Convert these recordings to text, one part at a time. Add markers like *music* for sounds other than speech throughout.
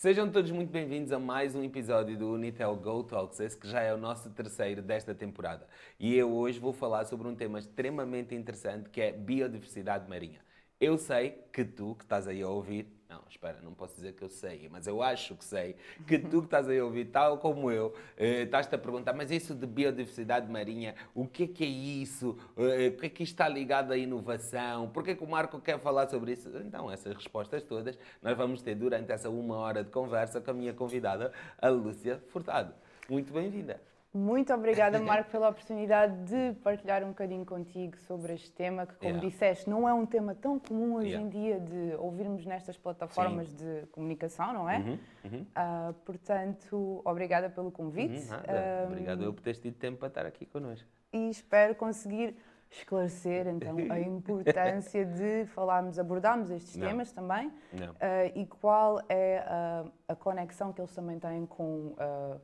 Sejam todos muito bem-vindos a mais um episódio do Unitel Go Talks, esse que já é o nosso terceiro desta temporada. E eu hoje vou falar sobre um tema extremamente interessante que é biodiversidade marinha. Eu sei que tu, que estás aí a ouvir, não, espera, não posso dizer que eu sei, mas eu acho que sei, que tu que estás a ouvir, tal como eu, eh, estás-te a perguntar, mas isso de biodiversidade marinha, o que é que é isso? Eh, o que é que está ligado à inovação? Por que, que o Marco quer falar sobre isso? Então, essas respostas todas nós vamos ter durante essa uma hora de conversa com a minha convidada, a Lúcia Furtado. Muito bem-vinda. Muito obrigada, *laughs* Marco, pela oportunidade de partilhar um bocadinho contigo sobre este tema, que, como Yeah. disseste, não é um tema tão comum hoje Yeah. em dia de ouvirmos nestas plataformas de comunicação, não é? Uhum, uhum. Ah, portanto, obrigada pelo convite Uhum, nada. Ah, Obrigado eu por teres tido tempo para estar aqui connosco. e espero conseguir esclarecer então a *laughs* importância de falarmos, abordarmos estes Não. temas também ah, e qual é a, a conexão que eles também têm com a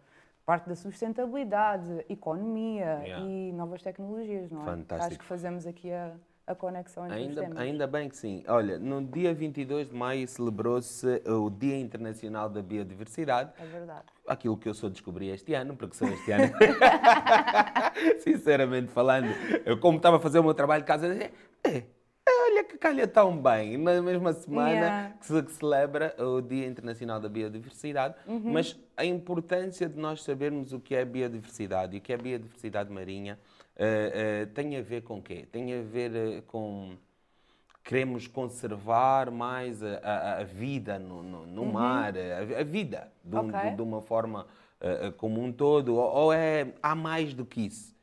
parte da sustentabilidade, economia Yeah. e novas tecnologias, não é? Fantástico. Acho que fazemos aqui a, a conexão entre os Ainda, temas. ainda bem que sim. Olha, no dia 22 de maio celebrou-se o Dia Internacional da Biodiversidade. É verdade. Aquilo que eu só descobri este ano, porque só este ano, *laughs* sinceramente falando, eu como estava a fazer o meu trabalho de casa, eu dizia, "É, que calha tão bem, na mesma semana Yeah. que se celebra o Dia Internacional da Biodiversidade, Uhum. mas a importância de nós sabermos o que é biodiversidade e o que é biodiversidade marinha eh, eh, tem a ver com quê? Tem a ver eh, com queremos conservar mais a, a- a vida no, no- no mar, a, a vida de, um- Uhum. Ok. de- de uma forma como um todo, ou, ou é, há mais do que isso?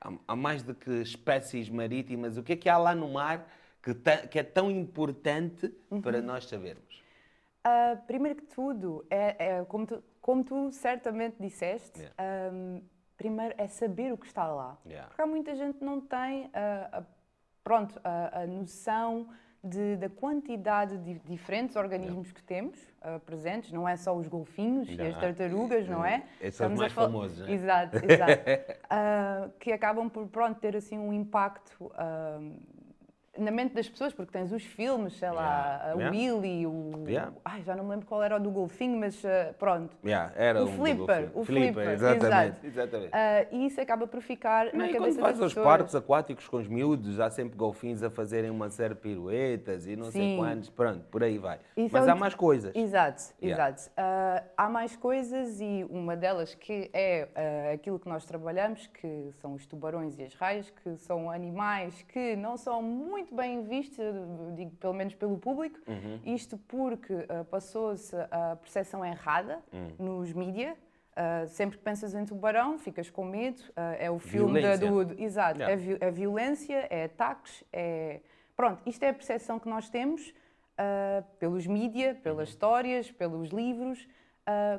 Há, há mais do que espécies marítimas? O que é que há lá no mar que, que é tão importante Uhum. para nós sabermos? Ah, primeiro que tudo, é, é como, tu, como tu certamente disseste, ahm, primeiro é saber o que está lá. Yeah. Porque há muita gente que não tem ah, a, pronto, a, a noção de- da quantidade de diferentes organismos que temos ah, presentes, não é só os golfinhos e as Yeah. tartarugas, não é? Esses são os mais fal- famosos, não é? Exato, exato. *laughs* Ah, que acabam por pronto, ter assim um impacto ah, na mente das pessoas, porque tens os filmes, sei lá, Yeah. a Yeah. Willy, o. Yeah. Ai, já não me lembro qual era o do golfinho, mas ah, pronto. Yeah, era O um flipper, o flipper, exatamente. exato. exatamente. Ah, e isso acaba por ficar Não, na quando cabeça vais das aos pessoas. parques aquáticos com os miúdos, há sempre golfinhos a fazerem uma série de piruetas e não sei Sim. quantos, pronto, por aí vai. Isso Mas é há mais coisas. Exato, exato. Ah, há mais coisas e uma delas que é aquilo que nós trabalhamos, que são os tubarões e as raias, que são animais que não são muito bem vistos, eu digo pelo menos pelo público, Uhum. isto porque ah, passou-se a percepção errada Hum. nos mídia. Ah, sempre que pensas em tubarão, ficas com medo. Ah, é o filme da, Violência. do, Exato, Yeah. é, vi- é violência, é ataques, é. Pronto, isto é a percepção que nós temos pelos mídia, pelas Uhum. histórias, pelos livros,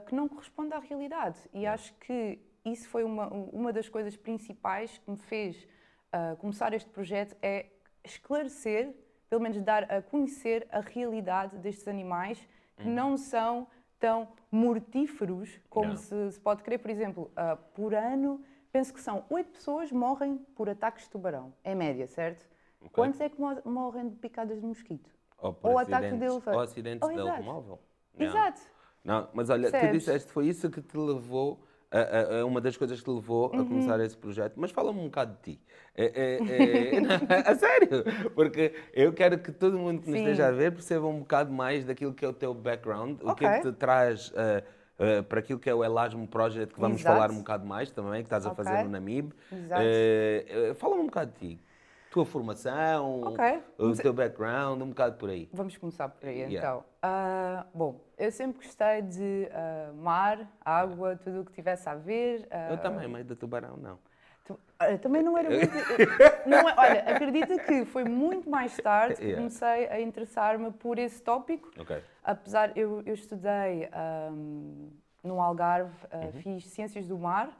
que não corresponde à realidade. E acho que isso foi uma, uma das coisas principais que me fez ah, começar este projeto é esclarecer, pelo menos dar a conhecer a realidade destes animais que Uhum. não são tão mortíferos como se, se pode crer. Por exemplo, ah, por ano, penso que são oito pessoas morrem por ataques de tubarão, em média, certo? Quantos é que mo- morrem de picadas de mosquito? Ou, por Ou ataques de elefante. Ou acidentes Oh, de automóvel. Exato. Não, mas olha, tu disseste foi isso que te levou, a, a- a uma das coisas que te levou Uhum. a começar esse projeto. Mas fala-me um bocado de ti. É, é, é, *laughs* não, a sério, porque eu quero que todo mundo que nos esteja a ver perceba um bocado mais daquilo que é o teu background, o que é que te traz ah, ah, para aquilo que é o Elasmo Project, que vamos Exato. falar um bocado mais também, que estás a Ok. fazer no Namib. Eh, Fala-me um bocado de ti. Tua formação, Ok. o teu background, um bocado por aí. Vamos começar por aí, Yeah. então. Ah, bom, eu sempre gostei de ah, mar, água, tudo o que tivesse a ver. ah, Eu também, mas do tubarão não. tu- ah, também não era *laughs* muito. não é- olha, acredita que foi muito mais tarde que Yeah. comecei a interessar-me por esse tópico. Ok. Apesar, eu, eu estudei ahm, no Algarve, ah, Uhum. fiz Ciências do Mar,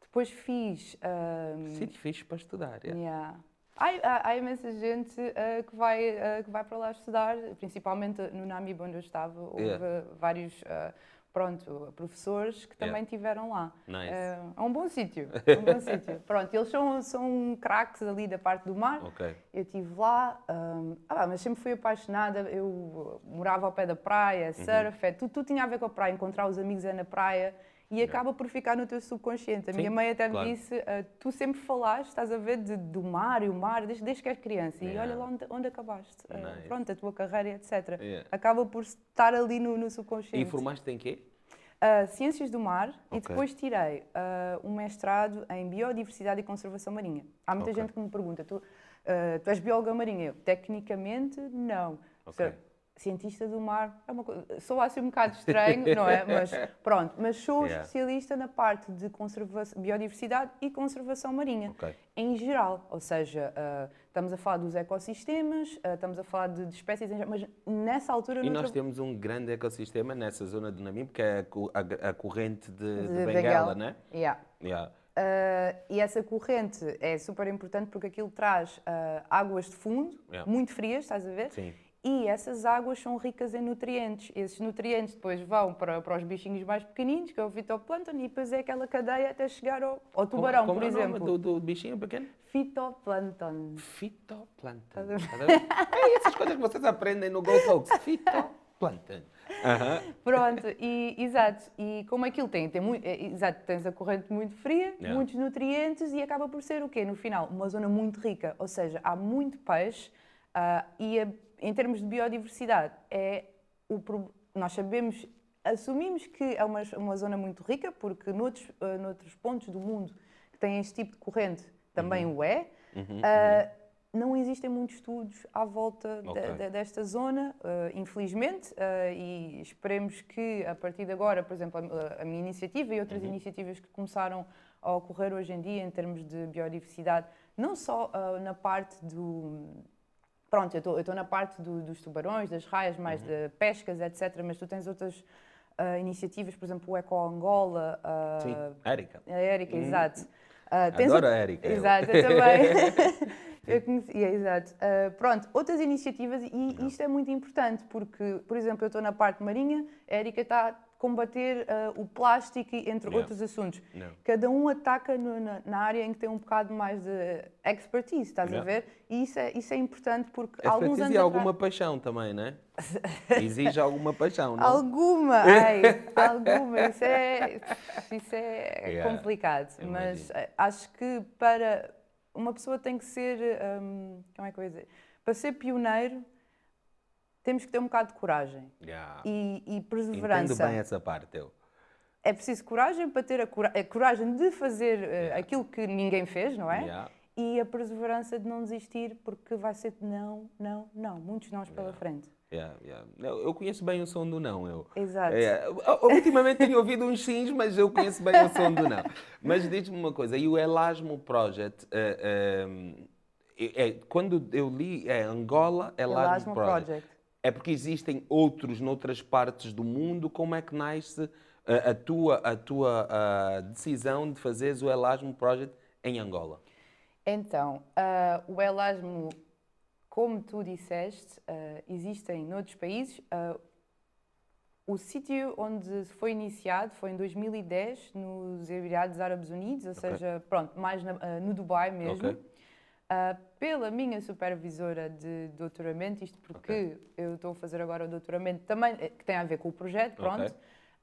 depois fiz. ahm, Sítio fixe para estudar. Yeah. Há, há, imensa gente ah, que, vai, ah, que vai para lá estudar, principalmente no Namib, onde eu estava, houve Yeah. vários ah, pronto, professores que também Yeah. tiveram lá. Nice. É, um bom sítio, *laughs* é um bom sítio. Pronto, eles são, são craques ali da parte do mar. Ok. Eu estive lá, hum, ah, pá, mas sempre fui apaixonada. Eu uh, morava ao pé da praia, Uhum. surf, é, tudo, tudo tinha a ver com a praia. Encontrar os amigos é na praia e acaba por ficar no teu subconsciente. A Sim, minha mãe até claro. me disse: ah, Tu sempre falaste, estás a ver, de- do mar e o mar, desde, desde que és criança. E olha lá onde, onde acabaste. Ah, Nice. pronto, a tua carreira, etc. Acaba por estar ali no, no E subconsciente. formaste em quê? Ah, Ciências do Mar e Ok. depois tirei ah, um mestrado em Biodiversidade e Conservação Marinha. Há muita Ok. gente que me pergunta, tu, ah, tu és bióloga marinha? Eu, tecnicamente, não. Ok. Cientista do mar, é uma coisa, sou assim um bocado estranho, não é? Mas *laughs* pronto, mas sou Yeah. especialista na parte de conservação, biodiversidade e conservação marinha Ok. em geral, ou seja, ah, estamos a falar dos ecossistemas, ah, estamos a falar de, de espécies em geral, mas nessa altura E nós tra- temos um grande ecossistema nessa zona do Namibe, que é a, a- a corrente de, de de Bengala, Bengala. né? Yeah. Yeah. Uh, e essa corrente é super importante porque aquilo traz uh, águas de fundo, Yeah. muito frias, estás a ver? Sim. E essas águas são ricas em nutrientes. Esses nutrientes depois vão para, para os bichinhos mais pequeninos, que é o fitoplâncton, e depois é aquela cadeia até chegar ao, ao tubarão, como, como por é o nome exemplo. do, do bichinho pequeno? Fitoplâncton. Fitoplâncton. É essas coisas que vocês aprendem no Go Talks. *laughs* Fitoplâncton. Aham. Pronto, e, exato. E como aquilo tem, tem muito, é, exato, tens a corrente muito fria, Yeah. muitos nutrientes e acaba por ser o quê? No final, uma zona muito rica, ou seja, há muito peixe ah, e a- em termos de biodiversidade é o pro- nós sabemos, assumimos que é uma, uma zona muito rica porque noutros, ah, noutros pontos do mundo que têm este tipo de corrente também Uhum. o é. Ah, não existem muitos estudos à volta de- Ok. de- desta zona, eh, infelizmente, eh, e esperemos que a partir de agora, por exemplo, a, a minha iniciativa e outras iniciativas que começaram a ocorrer hoje em dia em termos de biodiversidade, não só eh, na parte do. Pronto, eu estou na parte do- dos tubarões, das raias, mais de pescas, etc., mas tu tens outras eh, iniciativas, por exemplo, o Eco Angola, eh, Sim, Érica. a Érica, exato. Ah, tens Adoro o- a Érica, eu. Exato, eu também. *laughs* *laughs* eu conhecia, exato. Ah, pronto, outras iniciativas, e isto é muito importante, porque, por exemplo, eu estou na parte marinha, a Érica está combater ah, o plástico, entre outros assuntos. Não. Cada um ataca no- na, na área em que tem um bocado mais de expertise, estás a ver? E isso é, isso é importante porque há alguns Expertise anos e atrás- alguma paixão também, né? *laughs* Exige alguma paixão, não? Alguma, *laughs* ai, alguma, isso é, isso é Yeah, complicado, eu mas imagino. eh, acho que para uma pessoa tem que ser, hum, como é que eu ia dizer, para ser pioneiro temos que ter um bocado de coragem Yeah. e, e Entendo perseverança. bem essa parte, eu. É preciso coragem para ter a, cora- a coragem de fazer eh, aquilo que ninguém fez, não é? Yeah. E a perseverança de não desistir, porque vai ser não, não, não, muitos nãos pela frente. Yeah, yeah. Eu conheço bem o som do não, eu. Exato. É, ultimamente tenho ouvido uns sims, mas eu conheço bem o som do não. Mas diz-me uma coisa, e o Elasmo Project, é, é, quando eu li, é Angola Elasmo, Elasmo Project. Project. É porque existem outros noutras partes do mundo, como é que nasce a, a tua, a tua ah, decisão de fazeres o Elasmo Project em Angola? Então, ah, o Elasmo, como tu disseste, ah, existem noutros países. Ah, o sítio onde foi iniciado foi em 2010, nos Emirados Árabes Unidos, ou seja, pronto, mais na- no Dubai mesmo. Ok. Ah, pela minha supervisora de doutoramento, isto porque eu estou a fazer agora o doutoramento também, eh, que tem a ver com o projeto, pronto. Ok.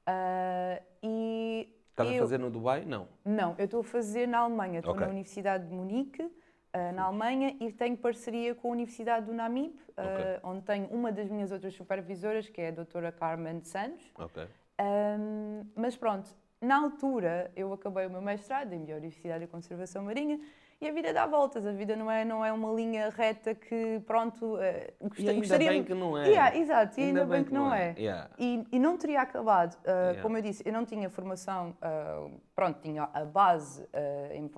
Ah, e Estás a fazer no Dubai? Não. não, eu estou a fazer na Alemanha. Estou Ok. na Universidade de Munique, ah, na Alemanha, e tenho parceria com a Universidade do Namib, ah, onde tenho uma das minhas outras supervisoras, que é a doutora Carmen Santos. Ahm, mas pronto, na altura eu acabei o meu mestrado em Biodiversidade e Conservação Marinha e a vida dá voltas, a vida não é, não é uma linha reta que, pronto, eh, gosta- E ainda gostaria... bem que não é. Yeah, exato, e ainda, bem que não é. Yeah. E, e não teria acabado. Uh, Yeah. Como eu disse, eu não tinha formação, uh, pronto, tinha a base uh, em uh,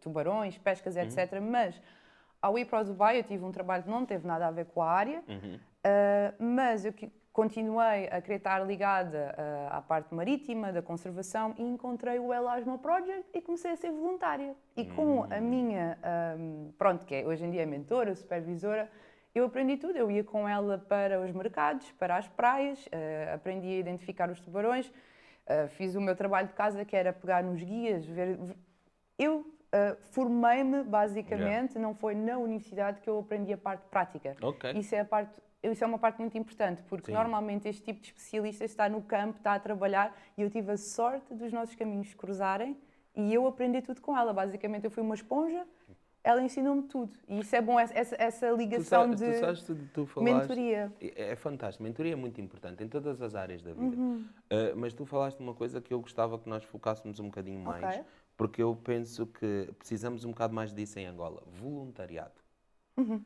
tubarões, pescas, Uhum. etc. Mas ao ir para o Dubai, eu tive um trabalho que não teve nada a ver com a área, Uhum. uh, mas eu continuei a querer estar ligada uh, à parte marítima, da conservação, e encontrei o Elasmo Project e comecei a ser voluntária. E com Hum. a minha, um, pronto, que é, hoje em dia é mentora, supervisora, eu aprendi tudo. Eu ia com ela para os mercados, para as praias, uh, aprendi a identificar os tubarões, uh, fiz o meu trabalho de casa, que era pegar nos guias, ver. Eu uh, formei-me, basicamente, yeah. não foi na universidade que eu aprendi a parte prática. Okay. Isso é a parte isso é uma parte muito importante, porque Sim. normalmente este tipo de especialista está no campo, está a trabalhar, e eu tive a sorte dos nossos caminhos cruzarem e eu aprendi tudo com ela. Basicamente, eu fui uma esponja, ela ensinou-me tudo. E isso é bom, essa, essa ligação tu sabes, de tu sabes, tu, tu falaste, mentoria. É, é, fantástico, mentoria é muito importante em todas as áreas da vida. Uhum. Uh, mas tu falaste uma coisa que eu gostava que nós focássemos um bocadinho mais, okay. porque eu penso que precisamos um bocado mais disso em Angola: voluntariado. Uhum.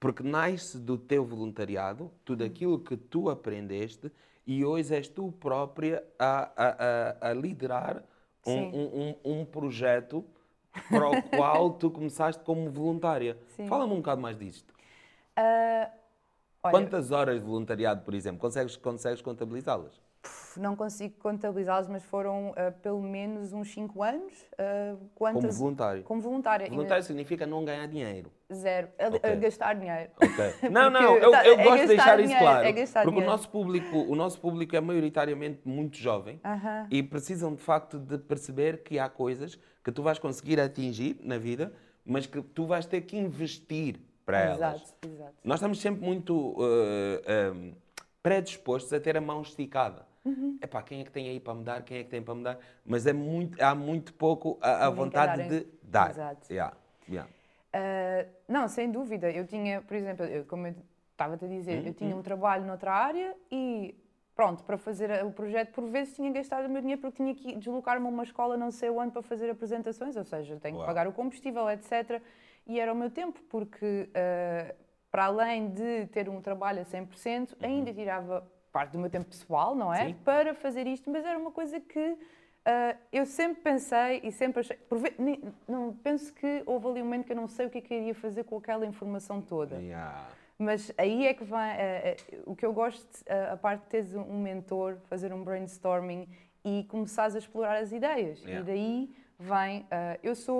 Porque nasce do teu voluntariado, tudo aquilo que tu aprendeste, e hoje és tu própria a, a, a, a liderar um, um, um, um, projeto para o qual *laughs* tu começaste como voluntária. Fala-me um bocado mais disto. Uh, olha, Quantas horas de voluntariado, por exemplo, consegues, consegues contabilizá-las? Não consigo contabilizá-los, mas foram uh, pelo menos uns 5 anos. Uh, quantas... Como voluntário? Como voluntário. Voluntário significa não ganhar dinheiro. Zero. Okay. gastar dinheiro. Okay. *laughs* Não, não, eu, eu é gosto de deixar dinheiro, isso claro. É porque dinheiro. o nosso, público, o nosso público é maioritariamente muito jovem uh -huh. e precisam de facto de perceber que há coisas que tu vais conseguir atingir na vida, mas que tu vais ter que investir para exato, elas. Exato. Nós estamos sempre muito um, predispostos a ter a mão esticada. Uhum. Epá, quem é que tem aí para me dar? Quem é que tem para me dar? Mas é muito, há muito pouco a, a vontade de dar. Exato. Yeah. Yeah. Uh, não, sem dúvida. Eu tinha, por exemplo, eu, como eu estava-te a dizer, uhum. eu tinha um trabalho noutra área e pronto, para fazer o projeto, por vezes tinha gastado o meu dinheiro porque tinha que deslocar-me a uma escola não sei onde para fazer apresentações, ou seja, tenho Uau. que pagar o combustível, etc. E era o meu tempo, porque uh, para além de ter um trabalho a 100%, uhum. ainda tirava parte do meu tempo pessoal, não é? Sim. Para fazer isto, mas era uma coisa que uh, eu sempre pensei e sempre achei. Não, penso que houve ali um momento que eu não sei o que é que eu iria fazer com aquela informação toda. Yeah. Mas aí é que vai. Uh, uh, o que eu gosto, a parte de teres um mentor, fazer um brainstorming e começares a explorar as ideias. Yeah. E daí vem. eu sou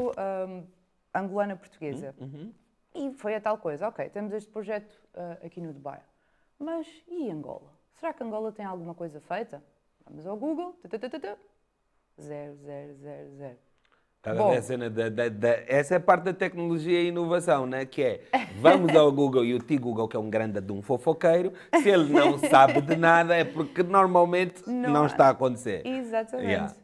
um, angolana portuguesa. Uhum, uhum. E foi a tal coisa. Ok, temos este projeto aqui no Dubai. Mas e Angola? Será que Angola tem alguma coisa feita? Vamos ao Google. Zero, zero, zero, zero. Cada a cena da, da, da, essa é parte da tecnologia e inovação, né? que é, vamos ao Google e o T-Google, que é um grande de um fofoqueiro, se ele não *laughs* sabe de nada é porque normalmente não, não está a acontecer. Exatamente. Yeah.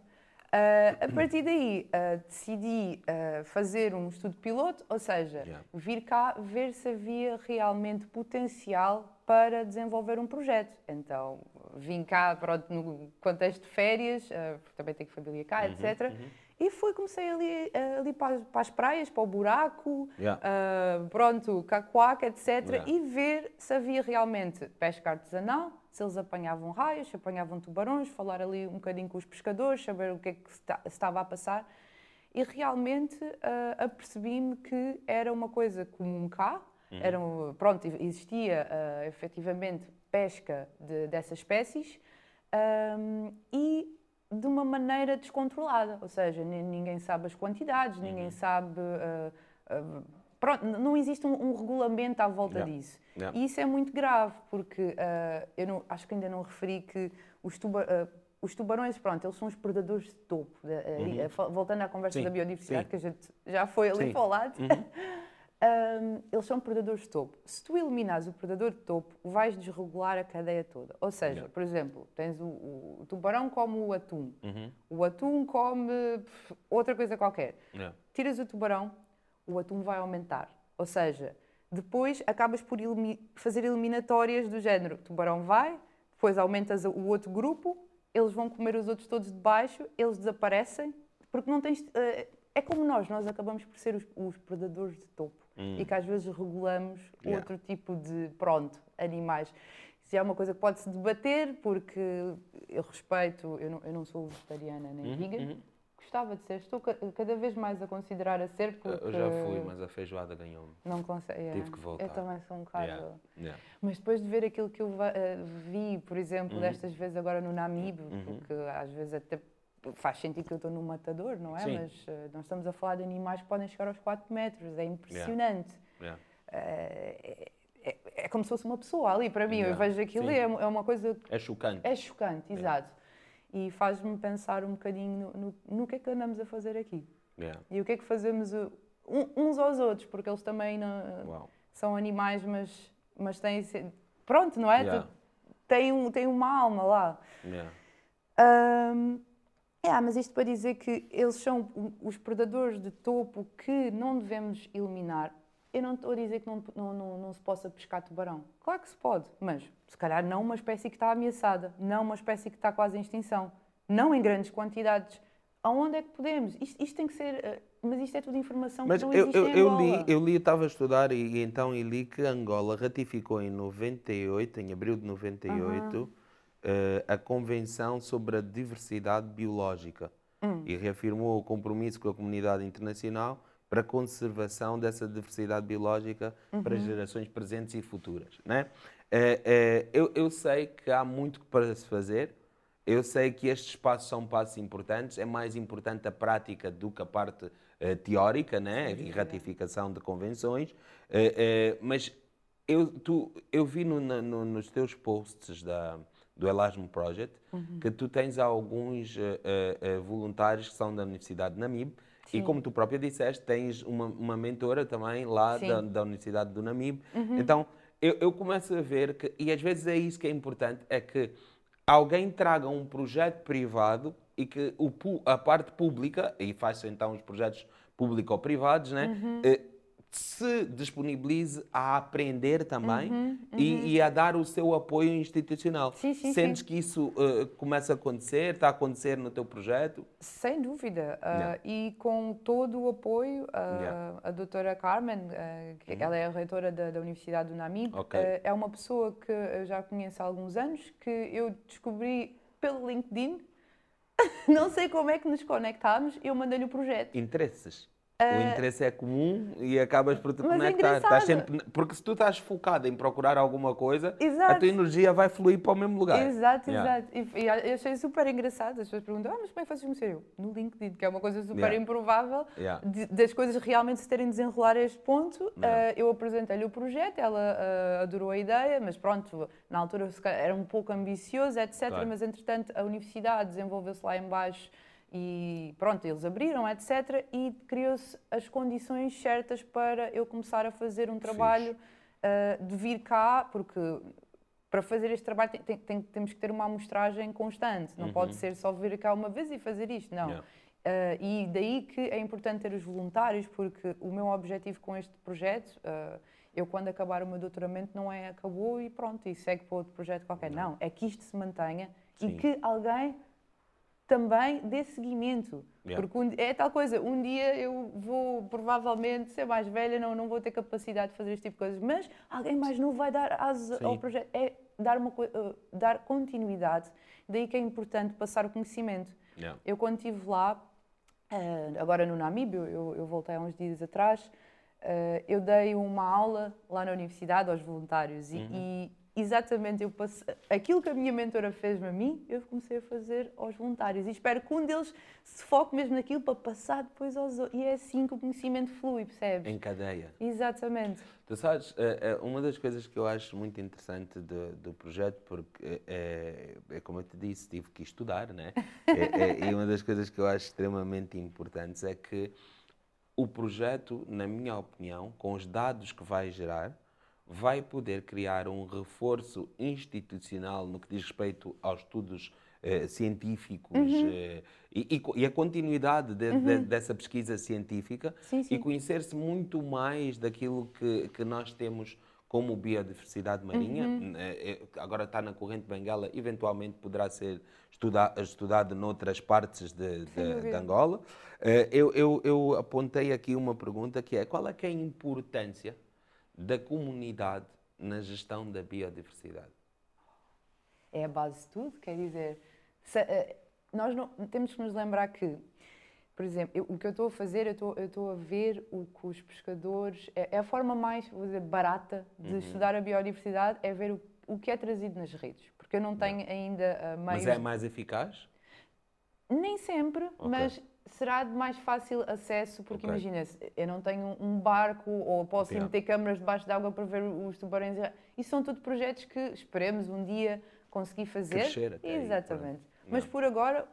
Uh, a partir daí, uh, decidi uh, fazer um estudo piloto, ou seja, yeah. vir cá ver se havia realmente potencial para desenvolver um projeto. Então, vim cá pronto, no contexto de férias, também tenho família cá, uhum, etc. Uhum. E fui, comecei ali, ali para, para, as praias, para o buraco, yeah. pronto, cacoaca, etc. Yeah. E ver se havia realmente pesca artesanal, se eles apanhavam raios, se apanhavam tubarões, falar ali um bocadinho com os pescadores, saber o que é que se estava a passar. E realmente uh, apercebi-me que era uma coisa comum cá, Uhum. Eram, pronto, existia uh, efetivamente pesca de, dessas espécies um, e de uma maneira descontrolada, ou seja, ninguém sabe as quantidades, uhum. ninguém sabe. Uh, uh, pronto, não existe um, um regulamento à volta yeah. disso. Yeah. E isso é muito grave, porque uh, eu não, acho que ainda não referi que os, tuba, os tubarões, pronto, eles são os predadores de topo. Uhum. voltando à conversa Sim. da biodiversidade, Sim. que a gente já foi ali Sim. para o lado. Uhum. *laughs* um, eles são predadores de topo. Se tu eliminares o predador de topo, vais desregular a cadeia toda. Ou seja, yeah. por exemplo, tens o, o, tubarão come o atum, uhum. o atum come outra coisa qualquer. Yeah. Tiras o tubarão, o atum vai aumentar. Ou seja, depois acabas por elimi fazer eliminatórias do género: o tubarão vai, depois aumentas o outro grupo, eles vão comer os outros todos de baixo, eles desaparecem, porque não tens. Uh, é como nós, nós acabamos por ser os, os predadores de topo hum. e que às vezes regulamos yeah. outro tipo de, pronto, animais. Isso é uma coisa que pode-se debater, porque eu respeito, eu não, eu não sou vegetariana nem uhum, vegan, uhum. Gostava de ser, estou cada vez mais a considerar a ser, porque... Eu já fui, mas a feijoada ganhou-me. Não consegue, yeah. Tive que voltar. Eu também sou um bocado... Yeah. Yeah. Mas depois de ver aquilo que eu vi, por exemplo, uhum. destas vezes agora no Namib, uhum. porque às vezes até faz sentido que eu estou num matador, não é? Sim. Mas uh, nós estamos a falar de animais que podem chegar aos 4 metros, é impressionante. Yeah. Yeah. Uh, é como se fosse uma pessoa ali para mim. Eu Yeah, vejo aquilo sim. e é, é uma coisa. É chocante. É chocante, exato. E faz-me pensar um bocadinho no, no, no que é que andamos a fazer aqui. Yeah. E o que é que fazemos uh, um- uns aos outros, porque eles também não- Uau. são animais, mas, mas têm. Pronto, não é? Yeah. Têm, um, têm uma alma lá. Yeah. Ahm, é, mas isto para dizer que eles são os predadores de topo que não devemos eliminar. Eu não estou a dizer que não, não, não, não se possa pescar tubarão. Claro que se pode, mas se calhar não uma espécie que está ameaçada, não uma espécie que está quase em extinção, não em grandes quantidades. Aonde é que podemos? Isto, isto tem que ser. eh, Mas isto é tudo informação Mas que não eu, existe eu, eu Angola. li, eu li, eu estava a estudar e, e então e li que Angola ratificou em 98, em abril de 98, eh, a Convenção sobre a Diversidade Biológica Hum. e reafirmou o compromisso com a comunidade internacional para a conservação dessa diversidade biológica para Uhum. gerações presentes e futuras. Né? Eh, eh, eu, eu sei que há muito para se fazer, eu sei que estes passos são passos importantes, é mais importante a prática do que a parte eh, teórica, né? e ratificação de convenções, mas eu, tu, eu vi no- no- nos teus posts da, do Erasmus Project que tu tens alguns voluntários que são da Universidade de Namib e Sim. como tu própria disseste, tens uma, uma mentora também lá da, da Universidade do Namib. Então, eu, eu começo a ver que, e às vezes é isso que é importante, é que alguém traga um projeto privado e que o, a parte pública, e faz então os projetos público-privados, né? eh, se disponibilize a aprender também E, e a dar o seu apoio institucional. Sim, sim, Sentes sim. que isso eh, começa a acontecer, está a acontecer no teu projeto? Sem dúvida. Ah, Yeah. e com todo o apoio, ah, Yeah. Uhum. a doutora Carmen, que ela é a reitora da, da Universidade do Namib, Ok. ah, é uma pessoa que eu já conheço há alguns anos, que eu descobri pelo LinkedIn. *laughs* Não sei como é que nos conectámos, eu mandei-lhe o projeto. Interesses. O interesse é comum e acabas por te Mas é conectar. Engraçado. sempre... Porque se tu estás focado em procurar alguma coisa, a Exato. tua energia vai fluir para o mesmo lugar. Exato, Yeah. exato. E, e eu achei super engraçado. As pessoas perguntam, ah, mas como é que vocês conheceram? Eu, No LinkedIn, que é uma coisa super Yeah. improvável Yeah. de- das coisas realmente se terem desenrolar a este ponto. Ah, eu apresentei-lhe o projeto, ela ah, adorou a ideia, mas pronto, na altura era um pouco ambicioso, etc. Claro. Mas entretanto a universidade desenvolveu-se lá em baixo e pronto, eles abriram, etc. E criou-se as condições certas para eu começar a fazer um trabalho ah, de vir cá, porque para fazer este trabalho tem- tem- tem- temos que ter uma amostragem constante. Não pode ser só vir cá uma vez e fazer isto, não. Yeah. Ah, e daí que é importante ter os voluntários, porque o meu objetivo com este projeto, ah, eu quando acabar o meu doutoramento, não é acabou e pronto, e segue para outro projeto qualquer. Não, é que isto se mantenha Sim. e que alguém também dê seguimento. Yeah. Porque um- é tal coisa, um dia eu vou provavelmente ser mais velha, não, não vou ter capacidade de fazer este tipo de coisas, mas alguém mais novo vai dar asas ao projeto. É dar, uma, uh, dar continuidade. Daí que é importante passar o conhecimento. Yeah. Eu quando estive lá, eh, agora no Namíbio, eu, eu voltei há uns dias atrás, eh, eu dei uma aula lá na universidade aos voluntários e, e exatamente eu passei, aquilo que a minha mentora fez-me a mim, eu comecei a fazer aos voluntários e espero que um deles se foque mesmo naquilo para passar depois aos outros. E é assim que o conhecimento flui, percebes? Em cadeia. Exatamente. Tu sabes, eh, eh, uma das coisas que eu acho muito interessante do, do projeto, porque é, é como eu te disse, tive que estudar, né? *laughs* É, é- e uma das coisas que eu acho extremamente importantes é que o projeto, na minha opinião, com os dados que vai gerar, vai poder criar um reforço institucional no que diz respeito aos estudos eh, científicos eh, e, e e a continuidade de- de- dessa pesquisa científica Sim, sim. e conhecer-se muito mais daquilo que, que nós temos como biodiversidade marinha. Eh, eh, Agora está na corrente Benguela, eventualmente poderá ser estuda- estudado noutras partes de, de- de. Angola. Eu, eu, eu apontei aqui uma pergunta que é qual é, é a importância da comunidade na gestão da biodiversidade? é a base de tudo, quer dizer, se- eh, nós não, temos que nos lembrar que, por exemplo, eu- o que eu estou a fazer, eu estou, a ver o que os pescadores, é, é a forma mais, vou dizer, barata de Uhum. estudar a biodiversidade, é ver o, o que é trazido nas redes, porque eu não tenho ainda uh, meios... Mas é mais eficaz? Nem sempre, Ok. mas será de mais fácil acesso, porque Ok. imagina, eu não tenho um barco ou posso Yeah. meter câmaras debaixo d'água para ver os tubarões. Isso são tudo projetos que esperemos um dia conseguir fazer. Crescer até aí, Exatamente. pronto. Mas por agora,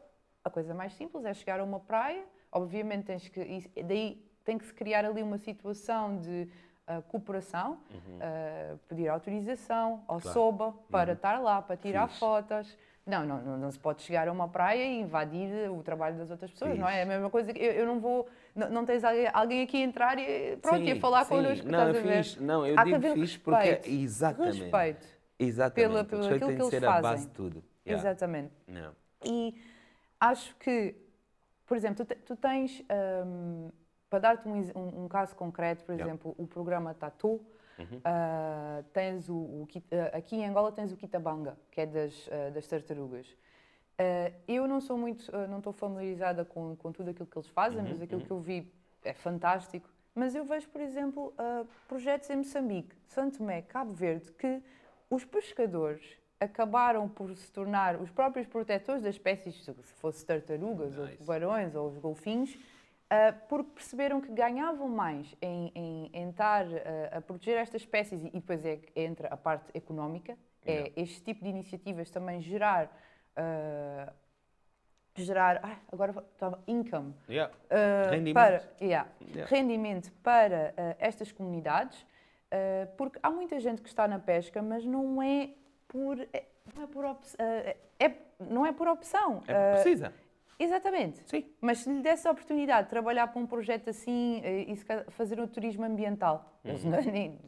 a coisa mais simples é chegar a uma praia. Obviamente tens que. Daí tem que se criar ali uma situação de ah, cooperação, ah, pedir autorização ao Uhum. Claro. SOBA para Uhum. estar lá, para tirar Fixe. fotos. Não, não, não, não se pode chegar a uma praia e invadir o trabalho das outras pessoas, não é? É a mesma coisa que eu, eu não vou. Não, não tens alguém, alguém aqui a entrar e pronto, e a Sim, falar sim. connosco, Não, estás é a fixe. Não, eu Há digo fixe porque. respeito. Exatamente. Respeito. Exatamente. pela- pelo respeito aquilo tem que ser a base fazem. de tudo. Yeah. Exatamente. Não. E acho que, por exemplo, tu, tu tens, hum, para dar-te um, um- um caso concreto, por Yeah. exemplo, o programa Tatu, Uhum. ah, tens o, o ah, aqui em Angola tens o Kitabanga, que é das, ah, das tartarugas. Ah, eu não sou muito, não estou familiarizada com, com tudo aquilo que eles fazem, Uhum, mas aquilo uhum. que eu vi é fantástico. Mas eu vejo, por exemplo, ah, projetos em Moçambique, Santo Tomé, Cabo Verde, que os pescadores acabaram por se tornar os próprios protetores das espécies, se fosse tartarugas, ou Nice. tubarões, ou os golfinhos, ah, porque perceberam que ganhavam mais em, em, em estar ah, a proteger estas espécies, e depois é que entra a parte económica, é Yeah. este tipo de iniciativas também gerar. ah, gerar ai, agora estava income Yeah. ah, Rendimento. para yeah, rendimento para ah, estas comunidades ah, porque há muita gente que está na pesca mas não é por é, não é por op- ah, é, não é por opção É Ah, precisa. Exatamente Sim. mas se lhe desse a oportunidade de trabalhar para um projeto assim eh, e fazer um turismo ambiental, não- nem-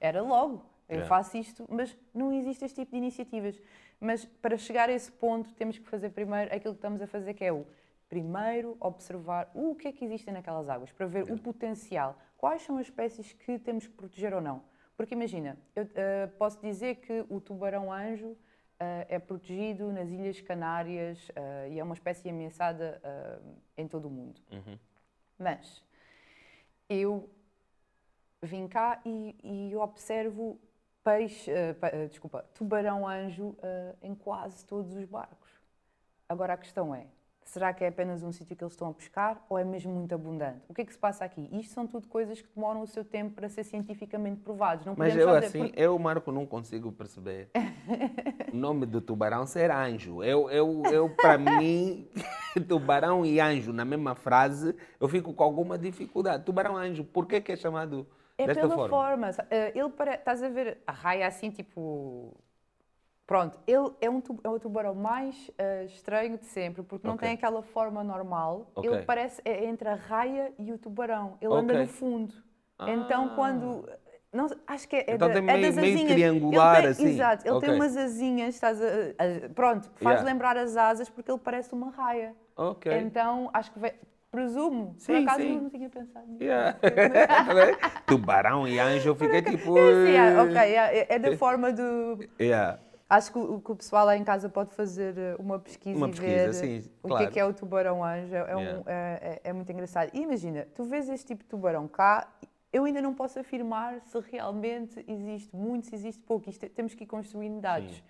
era logo. Eu Yeah. faço isto, mas não existe este tipo de iniciativas. Mas para chegar a esse ponto, temos que fazer primeiro aquilo que estamos a fazer, que é o primeiro observar o que é que existe naquelas águas, para ver o potencial. Quais são as espécies que temos que proteger ou não? Porque imagina, eu eh, posso dizer que o tubarão-anjo é protegido nas Ilhas Canárias eh, e é uma espécie ameaçada eh, em todo o mundo. Uhum. Mas eu vim cá e, e observo peixe, eh, pe- eh, desculpa, tubarão-anjo eh, em quase todos os barcos. Agora a questão é, será que é apenas um sítio que eles estão a pescar ou é mesmo muito abundante? O que é que se passa aqui? Isto são tudo coisas que demoram o seu tempo para ser cientificamente provados. Não Mas eu fazer- assim, porque- eu, Marco, não consigo perceber *laughs* o nome do tubarão ser anjo. Eu, eu, eu para mim, *laughs* tubarão e anjo na mesma frase, eu fico com alguma dificuldade. Tubarão-anjo, por que, que é chamado É desta pela forma? forma. eh, ele para, estás a ver a raia assim, tipo. Pronto, ele é, um é o tubarão mais eh, estranho de sempre, porque não Ok. tem aquela forma normal. Ok. Ele parece é entre a raia e o tubarão. Ele anda Ok. no fundo. Então, Ah. quando. Não, acho que é, é Então da- tem é meio- das meio asinhas. triangular, ele tem, assim. Exato, ele tem umas asinhas, estás a, a- pronto, faz Yeah. lembrar as asas porque ele parece uma raia. Ok. Então, acho que vai, presumo, por Sim, acaso sim. não tinha pensado nisso. Yeah. *laughs* tubarão e anjo, fiquei tipo. Sim, é, ok, é, é da forma do. *laughs* Yeah. Acho que o, que o pessoal lá em casa pode fazer eh, uma pesquisa Uma e pesquisa, ver sim, o que é claro. que é o tubarão-anjo. É, um- Yeah. é- é- é muito engraçado. E imagina, tu vês este tipo de tubarão cá, eu ainda não posso afirmar se realmente existe muito, se existe pouco. Isto, é- temos que ir construindo dados. Sim.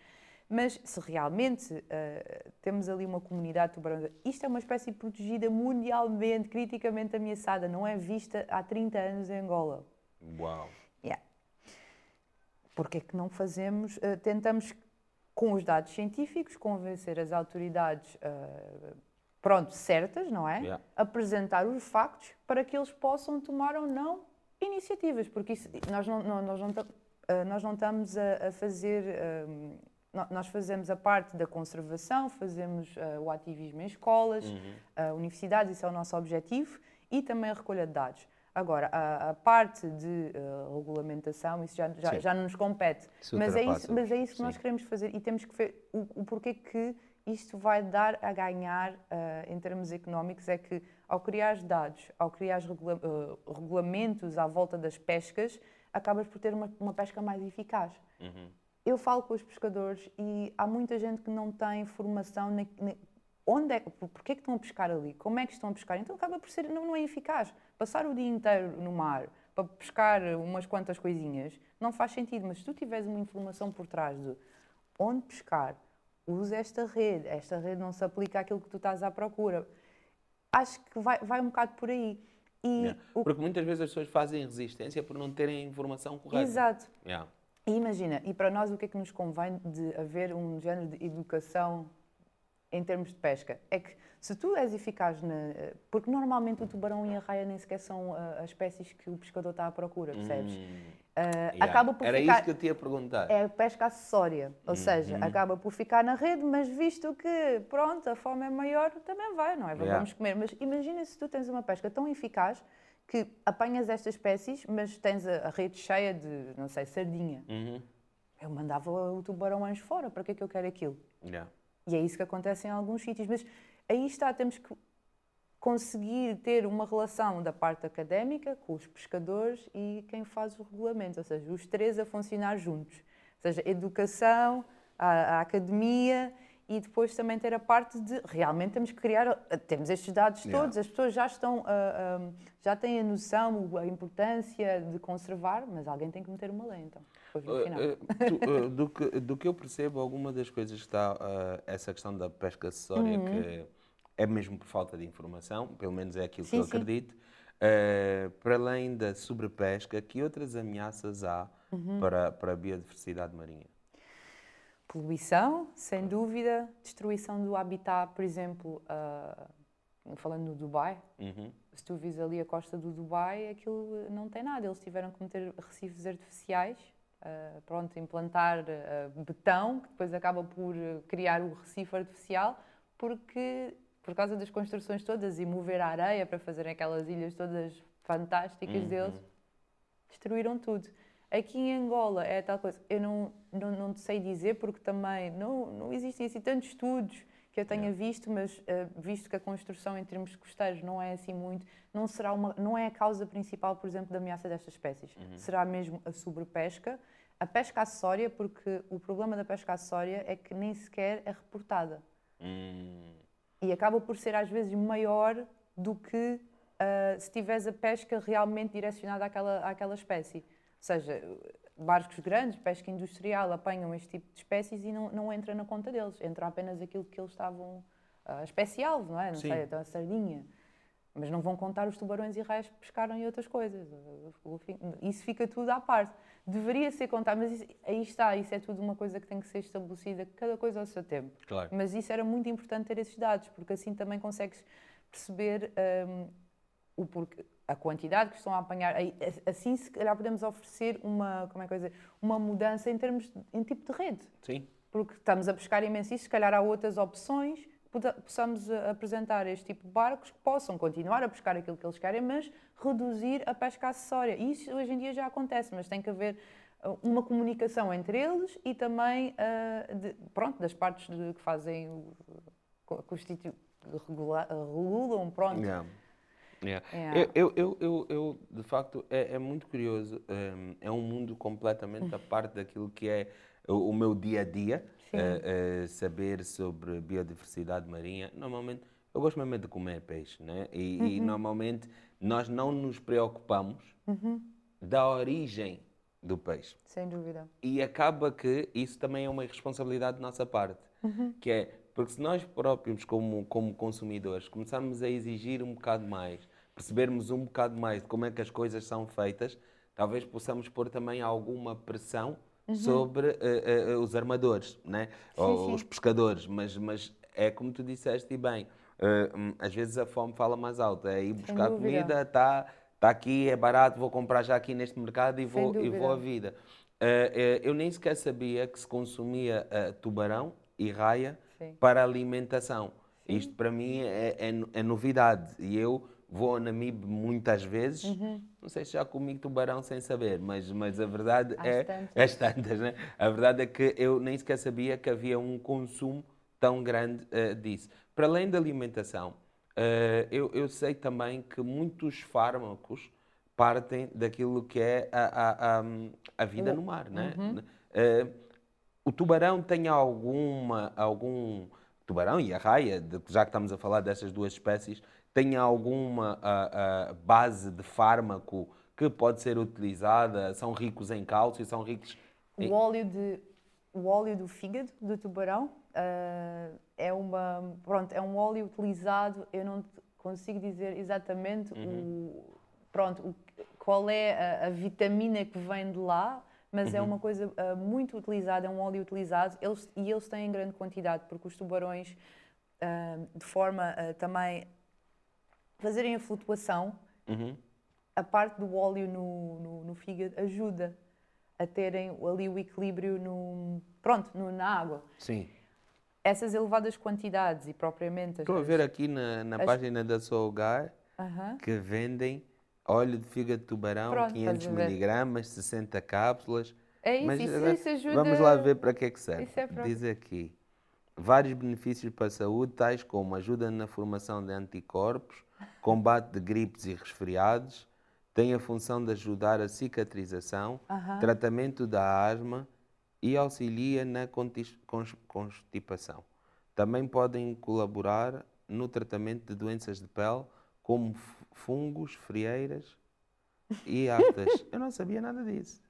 Mas se realmente eh, temos ali uma comunidade de tubarões, isto é uma espécie protegida mundialmente, criticamente ameaçada, não é vista há 30 anos em Angola. Uau. Yeah. Porque é que não fazemos, eh, tentamos com os dados científicos convencer as autoridades, eh, pronto, certas, não é? Yeah. Apresentar os factos para que eles possam tomar ou não iniciativas, porque isso- nós, não, não- nós, não, eh, nós não estamos a, a fazer, no- nós fazemos a parte da conservação, fazemos eh, o ativismo em escolas, Uhum. universidades, isso é o nosso objetivo, e também a recolha de dados. Agora, a, a parte de eh, regulamentação, isso já, já, já não nos compete. Isso Mas é, isso, mas é isso que nós Sim. queremos fazer e temos que ver o, o porquê que isto vai dar a ganhar eh, em termos económicos. É que ao criar dados, ao criar regula- eh, regulamentos à volta das pescas, acabas por ter uma, uma pesca mais eficaz. Uhum. Eu falo com os pescadores e há muita gente que não tem formação na, na- onde é, por- porquê que estão a pescar ali, como é que estão a pescar, então acaba por ser, não, não é eficaz. Passar o dia inteiro no mar para pescar umas quantas coisinhas não faz sentido, mas se tu tiveres uma informação por trás de onde pescar, usa esta rede, esta rede não se aplica àquilo que tu estás à procura. acho que vai, vai um bocado por aí. E Yeah. o Porque muitas vezes as pessoas fazem resistência por não terem a informação correta. Exato. Yeah. E imagina, e para nós o que é que nos convém de haver um género de educação em termos de pesca? É que se tu és eficaz na. Porque normalmente o tubarão e a raia nem sequer são ah, as espécies que o pescador está à procura, percebes? Hum, Ah, yeah. Acaba por Era ficar. isso que eu te ia perguntar. É a pesca acessória, ou Uhum. seja, acaba por ficar na rede, mas visto que, pronto, a fome é maior, também vai, não é? Yeah. Vamos comer. Mas imagina se tu tens uma pesca tão eficaz que apanhas estas espécies, mas tens a, a rede cheia de, não sei, sardinha. Uhum. Eu mandava o tubarão anjo fora, para que é que eu quero aquilo? Yeah. E é isso que acontece em alguns sítios. Mas aí está, temos que conseguir ter uma relação da parte académica com os pescadores e quem faz o regulamento, ou seja, os três a funcionar juntos. Ou seja, educação, a, a academia e depois também ter a parte de realmente temos que criar, temos estes dados Yeah. todos, as pessoas já estão, ah, ah, já têm a noção, a importância de conservar, mas alguém tem que meter uma lei então, no final. Uh, uh, do, que, do que eu percebo, alguma das coisas que está, uh, essa questão da pesca acessória, Uhum. que é mesmo por falta de informação, pelo menos é aquilo Sim, que eu sim. acredito, para além da sobrepesca, que outras ameaças há Uhum. para, para a biodiversidade marinha? Poluição, sem dúvida. Destruição do habitat, por exemplo, falando no Dubai. Uhum. Se tu vis ali a costa do Dubai, aquilo não tem nada. Eles tiveram que meter recifes artificiais, ah, pronto, implantar ah, betão, que depois acaba por ah, criar o recife artificial, porque por causa das construções todas e mover a areia para fazerem aquelas ilhas todas fantásticas Uhum. deles, destruíram tudo. Aqui em Angola é tal coisa, eu não, não, não sei dizer porque também não, não existem assim tantos estudos que eu tenha visto, mas eh, visto que a construção em termos costeiros não é assim muito, não, será uma, não é a causa principal, por exemplo, da ameaça destas espécies. Será mesmo a sobrepesca, a pesca acessória, porque o problema da pesca acessória é que nem sequer é reportada Hum, e acaba por ser às vezes maior do que ah, se tiveres a pesca realmente direcionada àquela, àquela espécie. Ou seja, barcos grandes, pesca industrial, apanham este tipo de espécies e não, não entra na conta deles. Entra apenas aquilo que eles estavam. a espécie-alvo, não é? Não Sim. sei, então a sardinha. Mas não vão contar os tubarões e raios que pescaram e outras coisas. Isso fica tudo à parte. Deveria ser contado, mas isso- aí está, isso é tudo uma coisa que tem que ser estabelecida, cada coisa ao seu tempo. claro. Mas isso era muito importante ter esses dados, porque assim também consegues perceber hum, o porquê, a quantidade que estão a apanhar. Assim, se calhar, podemos oferecer uma, como é que eu dizer, uma mudança em termos de, em tipo de rede. Sim. Porque estamos a pescar imenso isso, se calhar há outras opções, poda- possamos eh, apresentar este tipo de barcos que possam continuar a pescar aquilo que eles querem, mas reduzir a pesca acessória. Isso hoje em dia já acontece, mas tem que haver eh, uma comunicação entre eles e também eh, de- pronto, das partes de- que fazem o co- constitu- regula- regulam, pronto. Yeah. Yeah. Yeah. Eu, eu, eu, eu, eu, de facto, é, é muito curioso. hum, é um mundo completamente a parte daquilo que é o, o meu dia a dia. Eh, eh, saber sobre biodiversidade marinha. Normalmente, eu gosto mesmo de comer peixe, né? E, e Uhum. normalmente nós não nos preocupamos da origem do peixe. Sem dúvida. E acaba que isso também é uma responsabilidade de nossa parte. Que é, porque se nós próprios, como, como consumidores, começarmos a exigir um bocado mais, percebermos um bocado mais de como é que as coisas são feitas, talvez possamos pôr também alguma pressão sobre eh, eh, os armadores, né? Ou sim. os pescadores. Mas, mas é como tu disseste e bem, hum, às vezes a fome fala mais alto. É ir buscar comida, está tá aqui, é barato, vou comprar já aqui neste mercado e vou, e vou dúvida. vida. Eu nem sequer sabia que se consumia tubarão e raia Sim. para alimentação. Isto para mim é, é, é novidade. E eu vou na MIB muitas vezes. Uhum. Não sei se já comi tubarão sem saber, mas, mas a verdade Às é. tantas. Às tantas, né? A verdade é que eu nem sequer sabia que havia um consumo tão grande eh, disso. Para além da alimentação, eh, eu, eu sei também que muitos fármacos partem daquilo que é a, a, a, a vida no mar, né? Eh, o tubarão tem alguma, algum tubarão e a raia, de- já que estamos a falar dessas duas espécies, tem alguma ah, ah, base de fármaco que pode ser utilizada? São ricos em cálcio? São ricos em... O óleo, de, o óleo do fígado do tubarão ah, é, uma, pronto, é um óleo utilizado, eu não consigo dizer exatamente Uhum. o, pronto, o- qual é a, a vitamina que vem de lá, mas Uhum. é uma coisa ah, muito utilizada, é um óleo utilizado eles, e eles têm em grande quantidade, porque os tubarões, ah, de forma a também fazerem a flutuação, Uhum. a parte do óleo no, no, no fígado ajuda a terem ali o equilíbrio no, pronto, no- na água. Sim. Essas elevadas quantidades e propriamente Estou a ver aqui na, na as- página da Solgar Aham. que vendem óleo de fígado de tubarão, Pronto, 500 estás a ver. miligramas, 60 cápsulas. É isso, Mas isso, isso ajuda. Vamos lá ver para que é que serve. Isso é. Diz aqui. Vários benefícios para a saúde, tais como ajuda na formação de anticorpos, combate de gripes e resfriados, tem a função de ajudar a cicatrização, Aham. tratamento da asma e auxilia na constipação. Também podem colaborar no tratamento de doenças de pele, como fungos, frieiras e aftas. *laughs* Eu não sabia nada disso.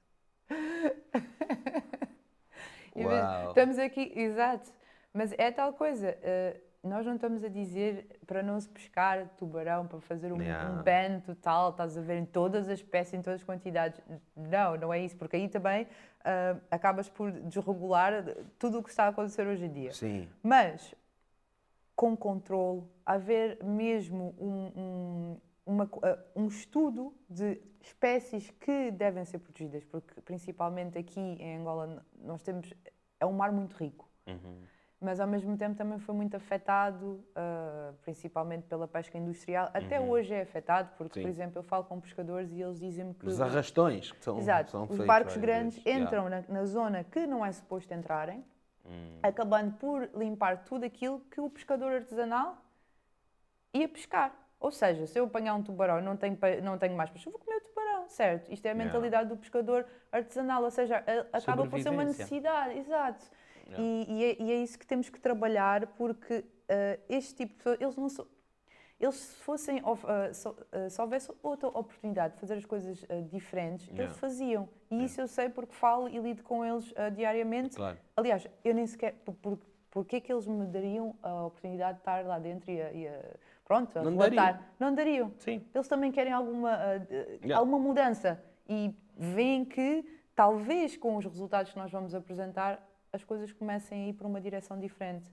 Uau! Estamos aqui, exato. Mas é tal coisa. eh, nós não estamos a dizer para não se pescar tubarão, para fazer um, Yeah. um ban total, estás a ver, em todas as espécies, em todas as quantidades. Não, não é isso, porque aí também ah, acabas por desregular tudo o que está a acontecer hoje em dia. Sim. Mas com controle, haver mesmo um, um, uma ah, um estudo de espécies que devem ser protegidas, porque principalmente aqui em Angola nós temos é um mar muito rico, Uhum. mas ao mesmo tempo também foi muito afetado, ah, principalmente pela pesca industrial. Até hoje é afetado, porque Uhum. Sim. por exemplo eu falo com pescadores e eles dizem-me que Os arrastões que são, Exato. são Os barcos várias grandes vezes. Yeah. entram na, na zona que não é suposto entrarem, Hum. acabando por limpar tudo aquilo que o pescador artesanal ia pescar. Ou seja, se eu apanhar um tubarão e não tenho, não tenho mais peixe, eu vou comer o tubarão, certo? Isto é a Yeah. mentalidade do pescador artesanal, ou seja, a- acaba por ser uma necessidade, exato. Yeah. E, e é, e é isso que temos que trabalhar, porque ah, este tipo de pessoas, eles não são. Eles, se fossem, of- ah, se, ah, se houvesse outra oportunidade de fazer as coisas diferentes, Yeah. eles faziam. E isso eu sei porque falo e lido com eles diariamente. Claro. Aliás, eu nem sequer. Por, por, porque é que eles me dariam a oportunidade de estar lá dentro e a. e a- pronto, a Não relatar? dariam. Não dariam. Sim. Eles também querem alguma, Yeah. alguma mudança. E veem que, talvez com os resultados que nós vamos apresentar, as coisas comecem a ir para uma direção diferente.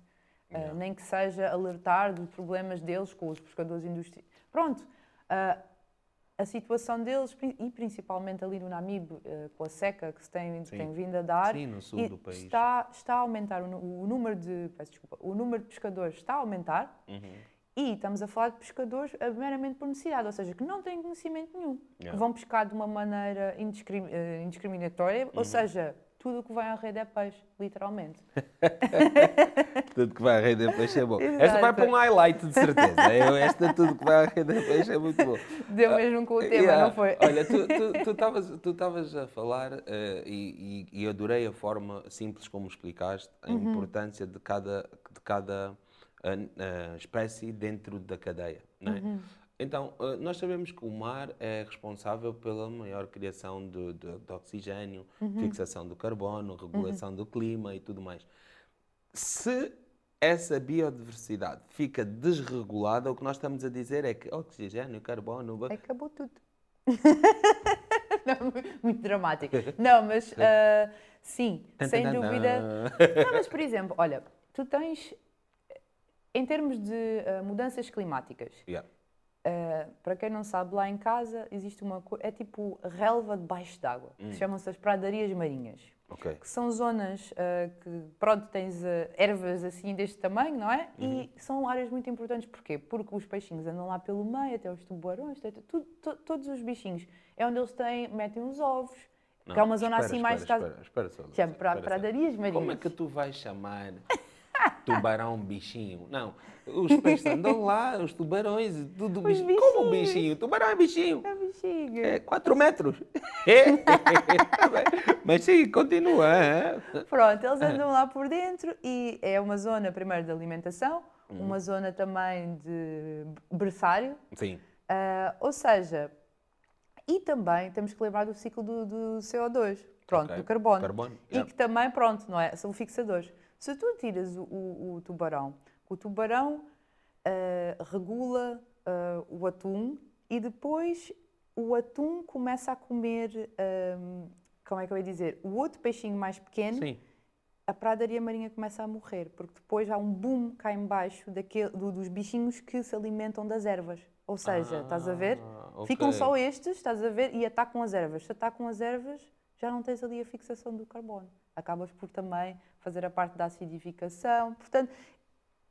Yeah. nem que seja alertar dos problemas deles com os pescadores industriais. Pronto. ah, a situação deles, e principalmente ali no Namibe, ah, com a seca que se tem, Sim. tem vindo a dar, Sim. Está, está a aumentar o, o número de peço desculpa, o número de pescadores está a aumentar Uhum. E estamos a falar de pescadores eh, meramente por necessidade, ou seja, que não têm conhecimento nenhum, Yeah. que vão pescar de uma maneira eh, indiscriminatória, Uhum. ou seja, tudo o que vai à rede é peixe, literalmente. *laughs* Tudo que vai à rede de peixe é bom. Exato. Esta vai para um highlight, de certeza. Esta tudo que vai à rede de peixe é muito bom. Deu mesmo com o tema, Yeah. não foi? Olha, tu- tu tu estavas a falar eh, e, e- e adorei a forma simples como explicaste a Uhum. importância de cada, de cada eh, espécie dentro da cadeia. Não é? Uhum. Então, eh, nós sabemos que o mar é responsável pela maior criação de, de- de oxigênio, Uhum. fixação do carbono, regulação do clima e tudo mais. Se essa biodiversidade fica desregulada, o que nós estamos a dizer é que oxigênio, carbono, Acabou tudo. *laughs* Não, muito dramático. Não, mas ah, *laughs* sim, sem dúvida. Não, mas por exemplo, olha, tu tens, em termos de ah, mudanças climáticas, Yeah. ah, para quem não sabe, lá em casa existe uma coisa, é tipo relva debaixo d'água, Hum. que chamam-se as pradarias marinhas, Ok. que são zonas ah, que, pronto, tens ervas assim deste tamanho, não é? Uhum. E são áreas muito importantes, porquê? Porque os peixinhos andam lá pelo meio, até os tubarões, até tudo, to- todos os bichinhos. É onde eles têm, metem os ovos, que é uma zona espera, assim espera, mais... Espera, espera, espera pradarias marinhas. Como é que tu vais chamar *laughs* tubarão bichinho? Não, os peixes andam lá, os tubarões, e tudo Os bichinho. Como bichinhos. bichinho? Tubarão é bichinho. É bichinho. É 4 metros. É. *laughs* Mas sim, continua. é. Pronto, eles andam lá por dentro e é uma zona, primeiro, de alimentação, Uhum. uma zona também de berçário, Sim. ah, ou seja, e também temos que lembrar do ciclo do, do CO2, pronto, Ok. do carbono. Carbono, E yeah. que também, pronto, não é? São fixadores. Se tu tiras o, o- o tubarão, o tubarão ah, regula uh, o atum e depois o atum começa a comer, um, como é que eu ia dizer, o outro peixinho mais pequeno. Sim. A pradaria marinha começa a morrer, porque depois há um boom cá embaixo daquele, do, dos bichinhos que se alimentam das ervas. Ou seja, Ah, estás a ver? ok. Ficam só estes, estás a ver, e atacam as ervas. Se atacam as ervas, já não tens ali a fixação do carbono. Acabas por também fazer a parte da acidificação. Portanto,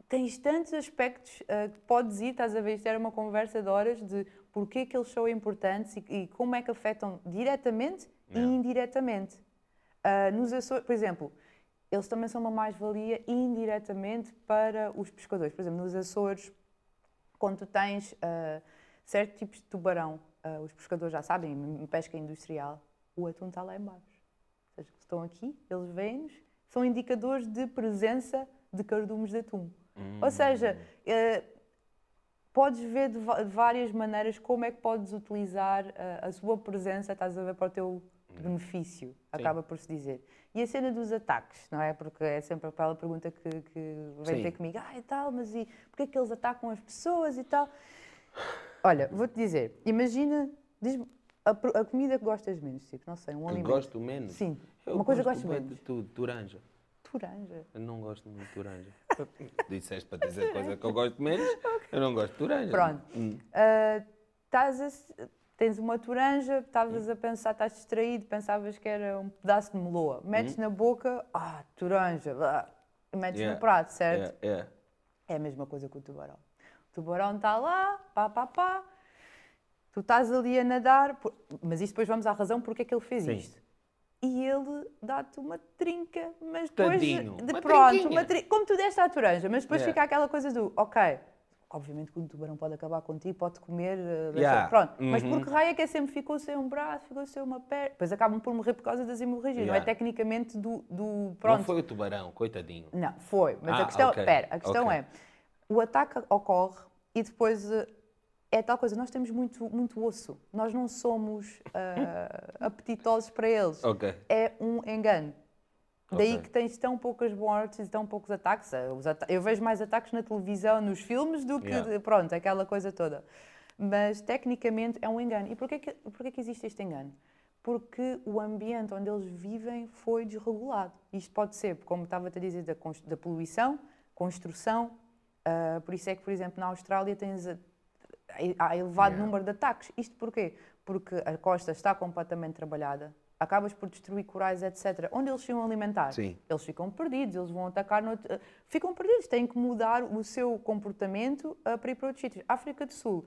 tens tantos aspectos uh, que podes ir, estás a ver, isto era uma conversa de horas de porquê que eles são importantes e, e como é que afetam diretamente Yeah. e indiretamente. Uh, nos Açores, por exemplo, eles também são uma mais-valia indiretamente para os pescadores. Por exemplo, nos Açores, quando tu tens uh, certos tipos de tubarão, os pescadores já sabem, em pesca industrial, o atum está lá embaixo. Ou seja, estão aqui, eles vêm-nos, são indicadores de presença de cardumes de atum. Ou seja, uh, podes ver de, várias maneiras como é que podes utilizar uh, a sua presença, estás a ver, para o teu benefício, acaba por se dizer. E a cena dos ataques, não é? Porque é sempre aquela pergunta que, que vem Sim. ter comigo, ah, e tal, mas e porquê é que eles atacam as pessoas e tal? Olha, vou-te dizer, imagina, diz-me a, a comida que gostas menos, tipo, não sei, um Que alimento. gosto menos. Sim, Eu uma coisa que gosto menos. tudo, toranja. Toranja. Eu não gosto muito de toranja. *laughs* Disseste para dizer coisa que eu gosto menos, *laughs* eu não gosto de toranja. Pronto. Hum. A se- tens uma toranja, estavas a pensar, estás distraído, pensavas que era um pedaço de meloa. Metes na boca, ah, toranja, blá, metes Yeah. no prato, certo? É, é. É a mesma coisa que o tubarão. O tubarão está lá, pá, pá, pá. Tu estás ali a nadar, por- mas isto depois vamos à razão porque é que ele fez Sim. isto. E ele dá-te uma trinca, mas depois Tadinho, de uma pronto, uma tri- como tu deste à toranja, mas depois Yeah. fica aquela coisa do, ok, obviamente que o tubarão pode acabar contigo, pode comer, eh, Yeah. pronto, mas Uhum. por que raio é que é sempre ficou sem um braço, ficou sem uma perna, depois acabam por morrer por causa das hemorragias, não é Yeah. tecnicamente do, do Não pronto, foi o tubarão, coitadinho. não, foi. Mas Ah, a questão, ok, espera, a questão ok. é, o ataque ocorre e depois eh, é tal coisa, nós temos muito, muito osso. Nós não somos ah, *laughs* apetitosos para eles. Ok. É um engano. Daí Ok. que tens tão poucas mortes e tão poucos ataques. Ata- Eu vejo mais ataques na televisão, nos filmes, do que, Yeah. pronto, aquela coisa toda. Mas, tecnicamente, é um engano. E porquê que, porquê que existe este engano? Porque o ambiente onde eles vivem foi desregulado. Isto pode ser, como estava-te a dizer, da, da poluição, construção. ah, por isso é que, por exemplo, na Austrália tens há elevado Yeah. número de ataques. Isto porquê? Porque a costa está completamente trabalhada, acabas por destruir corais, etc. Onde eles se iam alimentar? Sim. Eles ficam perdidos, eles vão atacar. No... Ficam perdidos, têm que mudar o seu comportamento ah, para ir para outros sítios. África do Sul,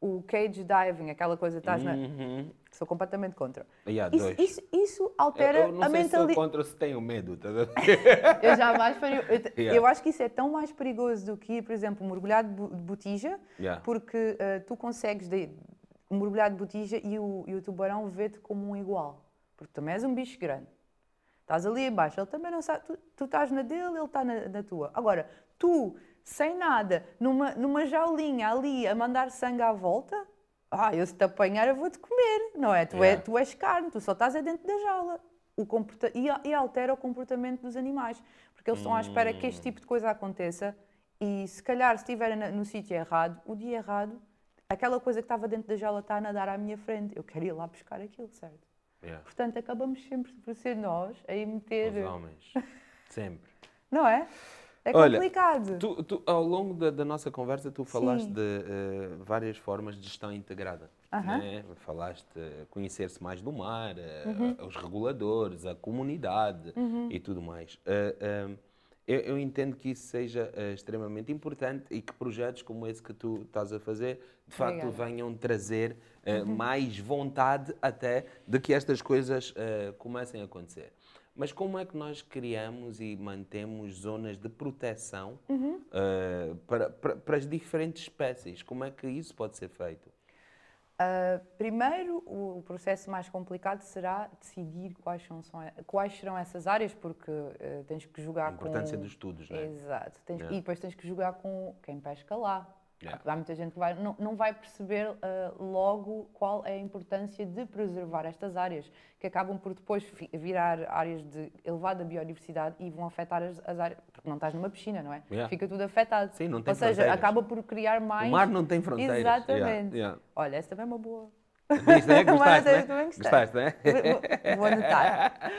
o cage diving, aquela coisa, estás na... Uhum. Sou completamente contra. Yeah, Isso, isso, isso Eu- altera eu não a sei se sou mentalidade. contra se tenho medo. Tá? *laughs* Eu jamais faria. Eu, Yeah. eu acho que isso é tão mais perigoso do que por exemplo, mergulhar de bo- de botija, Yeah. porque eh, tu consegues de, mergulhar de botija e o, e o tubarão vê-te como um igual. Porque também és um bicho grande. Estás ali embaixo, ele também não sabe. Tu, tu estás na dele, ele está na, na tua. Agora, tu, sem nada, numa, numa jaulinha ali a mandar sangue à volta, ah, eu se te apanhar eu vou-te comer, não é? Tu, é? Yeah. tu és carne, tu só estás é dentro da jaula. O comporta e, e altera o comportamento dos animais. Porque eles estão à espera que este tipo de coisa aconteça e se calhar se estiverem na- no sítio errado, o dia errado, aquela coisa que estava dentro da jaula está a nadar à minha frente. Eu quero ir lá buscar aquilo, certo? Yeah. Portanto, acabamos sempre por ser nós a meter. Os homens. *laughs* Sempre. Não é? É Olha, complicado. Tu, tu, ao longo da, da nossa conversa, tu falaste Sim. de eh, várias formas de gestão integrada. Aham. né? Falaste eh, conhecer-se mais do mar, eh, Uhum. os reguladores, a comunidade e tudo mais. Eh, eh, eu, eu entendo que isso seja extremamente importante e que projetos como esse que tu estás a fazer, de facto, Obrigada. Uhum. venham trazer eh, mais vontade até de que estas coisas comecem a acontecer. Mas como é que nós criamos e mantemos zonas de proteção Uhum. eh, para, para, para as diferentes espécies? Como é que isso pode ser feito? Ah, primeiro, o processo mais complicado será decidir quais, são, quais serão essas áreas, porque eh, tens que A jogar com... importância dos estudos, não é? Exato. Tens- Yeah. E depois tens que jogar com quem pesca lá. Yeah. Há muita gente que vai, não, não vai perceber uh, logo qual é a importância de preservar estas áreas, que acabam por depois virar áreas de elevada biodiversidade e vão afetar as, as áreas, porque não estás numa piscina, não é? Yeah. Fica tudo afetado. Sim, não tem Ou seja, fronteiras. acaba por criar mais. O mar não tem fronteiras. Exatamente. Yeah. Olha, essa também é uma boa. Diz, né? *laughs* Gostaste, né? também gostei. Gostaste, né? Vou- Vou anotar. *laughs*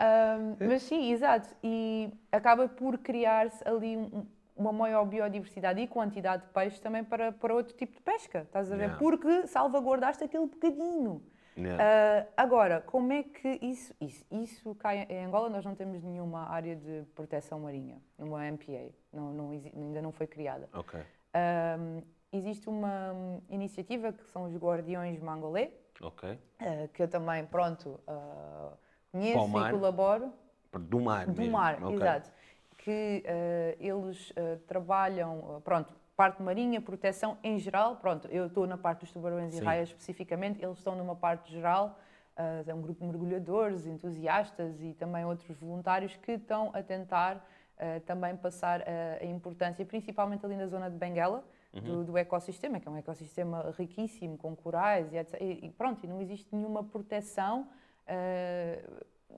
Ahm, mas sim, exato. E acaba por criar-se ali um- uma maior biodiversidade e quantidade de peixe também para, para outro tipo de pesca. Estás a ver? Yeah. Porque salvaguardaste aquele bocadinho. Yeah. Ah, agora, como é que isso, isso, isso cai em Angola? Nós não temos nenhuma área de proteção marinha, uma MPA, não, não ainda não foi criada. Ok, Ahm, existe uma iniciativa que são os Guardiões Mangolé, ok. ah, que eu também, pronto, ah, conheço e colaboro. Do mar Do mesmo. mar, Ok. exato. Que ah, eles ah, trabalham, ah, pronto, parte marinha, proteção em geral. Pronto, eu estou na parte dos tubarões Sim. e raias especificamente, eles estão numa parte geral. ah, é um grupo de mergulhadores, entusiastas e também outros voluntários que estão a tentar ah, também passar a, a importância, principalmente ali na zona de Benguela, Uhum. do, do ecossistema, que é um ecossistema riquíssimo, com corais e, etc. E, e pronto, e não existe nenhuma proteção,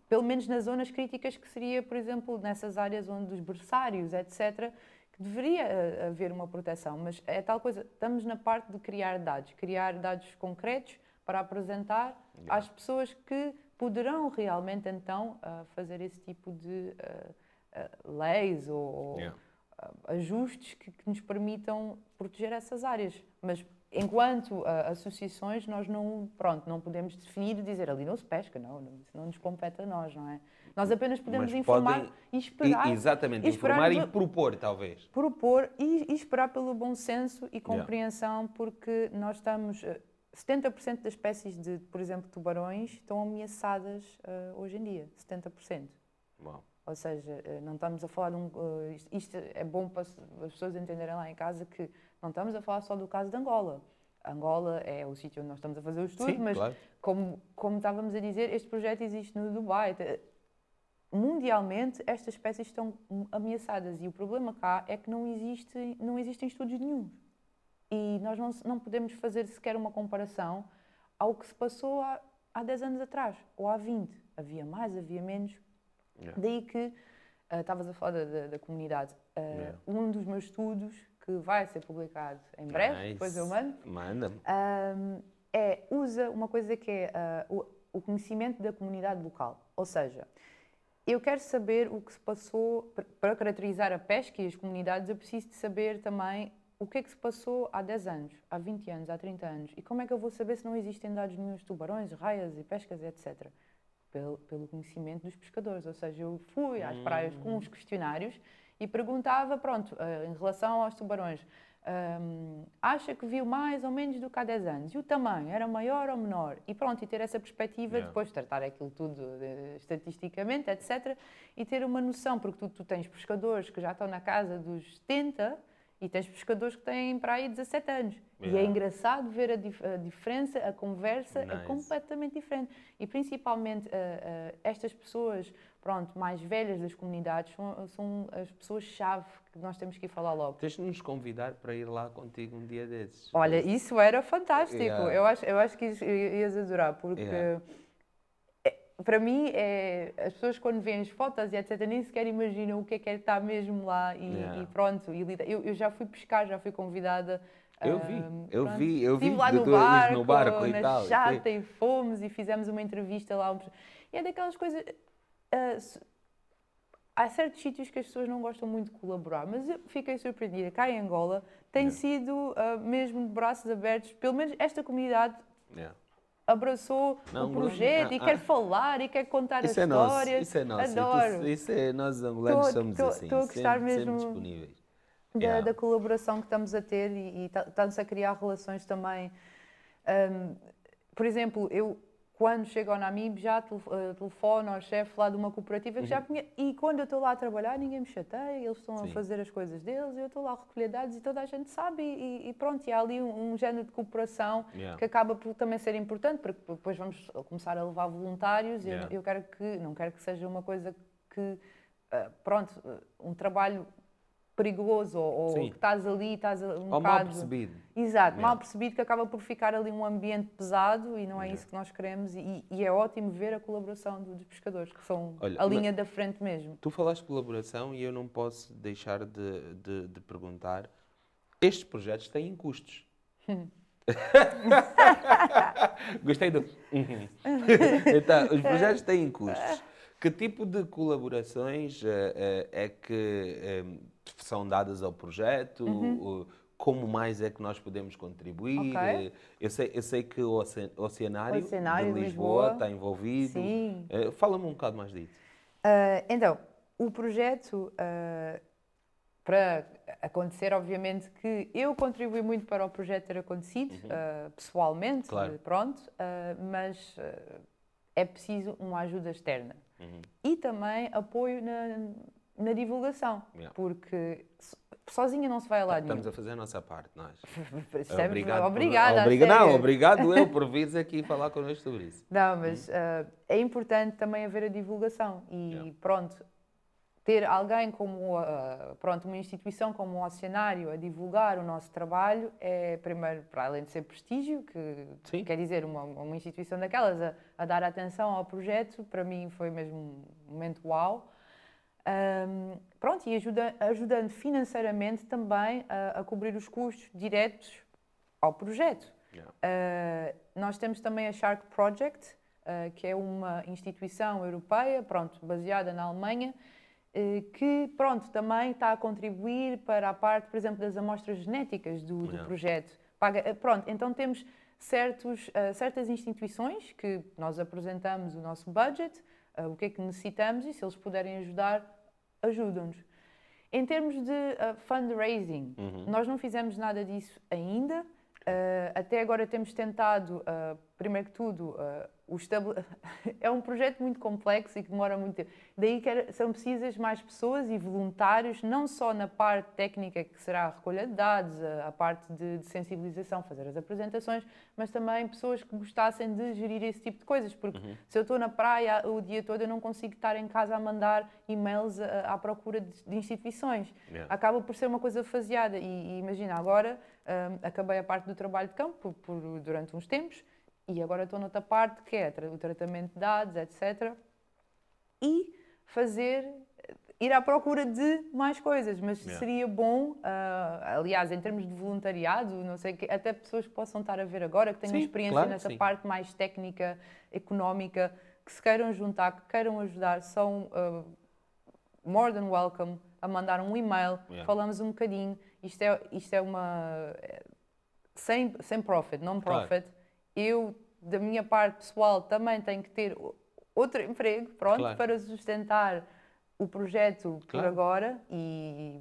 pelo menos nas zonas críticas, que seria, por exemplo, nessas áreas onde os berçários, etc., que deveria ah, haver uma proteção. Mas é tal coisa, estamos na parte de criar dados, criar dados concretos para apresentar às pessoas que poderão realmente então ah, fazer esse tipo de ah, leis ou, Yeah. ah, ajustes que, que nos permitam proteger essas áreas. Mas enquanto ah, associações nós não, pronto, não podemos definir e dizer ali não se pesca, não, não, isso não nos compete a nós, não é? Nós apenas podemos Mas informar podem- e esperar, E- exatamente, e esperar informar e propor, talvez. propor e, e esperar pelo bom senso e compreensão, porque nós estamos. eh, 70% das espécies de, por exemplo, tubarões estão ameaçadas eh, hoje em dia. 70%. Uau. Ou seja, eh, não estamos a falar de um. eh, isto- é bom para as as pessoas entenderem lá em casa que não estamos a falar só do caso de Angola. Angola é o sítio onde nós estamos a fazer o estudo, Sim, mas claro. como, como estávamos a dizer, este projeto existe no Dubai. Te- Mundialmente, estas espécies estão ameaçadas e o problema cá é que não, existe, não existem estudos nenhums. E nós não, não podemos fazer sequer uma comparação ao que se passou há, há 10 anos atrás, ou há 20. Havia mais, havia menos. Yeah. Daí que, ah, estavas a falar da, da- da comunidade, Ah, Yeah. um dos meus estudos, que vai ser publicado em breve, Nice. depois eu mando, Manda-me. um, é, usa uma coisa que é ah, o, o conhecimento da comunidade local. Ou seja, eu quero saber o que se passou, para- para caracterizar a pesca e as comunidades, eu preciso de saber também o que é que se passou há 10 anos, há 20 anos, há 30 anos. E como é que eu vou saber se não existem dados nenhum de tubarões, raias e pescas, etc. Pelo, pelo conhecimento dos pescadores. Ou seja, eu fui às praias com os questionários e perguntava, pronto, ah, em relação aos tubarões, Hum, acha que viu mais ou menos do que há 10 anos? E o tamanho era maior ou menor? E pronto, e ter essa perspectiva, Yeah. depois tratar aquilo tudo eh, estatisticamente, etc. E ter uma noção, porque tu, tu tens pescadores que já estão na casa dos 70 e tens pescadores que têm para aí 17 anos. E é Yeah. engraçado ver a, dif- a diferença, a conversa é Nice. completamente diferente. E principalmente eh, eh, estas pessoas pronto, mais velhas das comunidades são, são as pessoas-chave que nós temos que ir falar logo. Tens de nos convidar para ir lá contigo um dia desses. Olha, isso era fantástico. Yeah. Eu, acho, eu acho que ias adorar, porque Yeah. Para mim, é, as pessoas quando veem as fotos e etc., nem sequer imaginam o que é que é estar mesmo lá e, Yeah. e pronto. E eu, eu já fui pescar, já fui convidada. Eu ah, vi, eu pronto. vi, eu vi Estive lá de no barco, no barco e na tal. chata e fomos e fizemos uma entrevista lá. E é daquelas coisas. ah, se- há certos sítios que as pessoas não gostam muito de colaborar, mas eu fiquei surpreendida. Cá em Angola tem Yeah. sido ah, mesmo de braços abertos, pelo menos esta comunidade Yeah. Abraçou Não, o projeto ah, e ah. quer falar e quer contar Isso as é nosso, histórias. isso é nosso. Adoro. Isso, isso é, nós angolanos Tô- somos tô- assim, tô a gostar sempre, mesmo. sempre disponíveis. da, Yeah. da colaboração que estamos a ter e, e ta- estamos a criar relações também. Ahm, por exemplo, eu quando chego ao Namib já eh, telefono ao chefe lá de uma cooperativa que já conhe... e quando eu estou lá a trabalhar ninguém me chateia, eles estão Uhum. Sim. a fazer as coisas deles, eu estou lá a recolher dados e toda a gente sabe e, e pronto, e há ali um, um género de cooperação Yeah. que acaba por também ser importante, porque depois vamos começar a levar voluntários e eu- Yeah. eu, quero que, não quero que seja uma coisa que, ah, pronto, ah, um trabalho perigoso ou, que estás ali, estás um Ou mal bocado... percebido. Exato, mal percebido que acaba por ficar ali um ambiente pesado e não é isso que nós queremos e, e é ótimo ver a colaboração do- dos pescadores, que são Olha, a linha da frente mesmo. Tu falaste de colaboração e eu não posso deixar de, de, de perguntar: estes projetos têm custos? *laughs* Gostei do. *laughs* Então, os projetos têm custos. Que tipo de colaborações eh, eh, é que eh, são dadas ao projeto? O- Como mais é que nós podemos contribuir? Ok. Eh, Eu, sei, eu sei que o Oce- Oceanário, Oceanário de Lisboa está envolvido. Sim. Eh, Fala-me um bocado mais disso. Ah, então, o projeto, ah, para acontecer, obviamente que eu contribuí muito para o projeto ter acontecido, ah, pessoalmente, Claro. pronto, mas é preciso uma ajuda externa. Uhum. E também apoio na, na divulgação, Yeah. porque so- sozinha não se vai a lado nenhum. Estamos a fazer a nossa parte, nós. *laughs* Percebes? Obrigado. por- Obrigada, Obriga- Não, obrigado eu *laughs* por vires aqui falar connosco sobre isso. Não, mas ah, é importante também haver a divulgação e Yeah. pronto, ter alguém como ah, pronto, uma instituição como o Oceanário a divulgar o nosso trabalho é primeiro para além de ser prestígio, que Sim. quer dizer uma, uma instituição daquelas a, a dar atenção ao projeto, para mim foi mesmo um momento uau. Ahm, pronto, e ajuda, ajudando financeiramente também a, a cobrir os custos diretos ao projeto. Yeah. Uh, nós temos também a Shark Project, uh, que é uma instituição europeia, pronto, baseada na Alemanha, uh, que, pronto, também está a contribuir para a parte, por exemplo, das amostras genéticas do, do Yeah. projeto. Paga- pronto, então temos certos, certas instituições que nós apresentamos o nosso budget, o que é que necessitamos e se eles puderem ajudar, ajudam-nos. Em termos de uh, fundraising, nós não fizemos nada disso ainda. Uh, até agora temos tentado, uh, primeiro que tudo, estabele... *laughs* é um projeto muito complexo e que demora muito tempo. Daí que são precisas mais pessoas e voluntários, não só na parte técnica, que será a recolha de dados, a, parte de, de sensibilização, fazer as apresentações, mas também pessoas que gostassem de gerir esse tipo de coisas. Porque se eu estou na praia o dia todo, eu não consigo estar em casa a mandar e-mails à procura de, de instituições Yeah. acaba por ser uma coisa faseada. E, e imagina, agora hum, acabei a parte do trabalho de campo por- por- durante uns tempos e agora estou noutra parte que é o tratamento de dados, etc. E fazer, ir à procura de mais coisas. Mas Yeah. seria bom, ah, aliás, em termos de voluntariado, não sei, que até pessoas que possam estar a ver agora, que tenham Sim, experiência claro nessa sim. parte mais técnica, económica, que se queiram juntar, que queiram ajudar, são ah, more than welcome a mandar um e-mail, Yeah. falamos um bocadinho. Isto é, isto é uma. é, Sem, sem profit, não Claro. Eu, da minha parte pessoal, também tenho que ter outro emprego, pronto, Claro. para sustentar o projeto por Claro. agora e.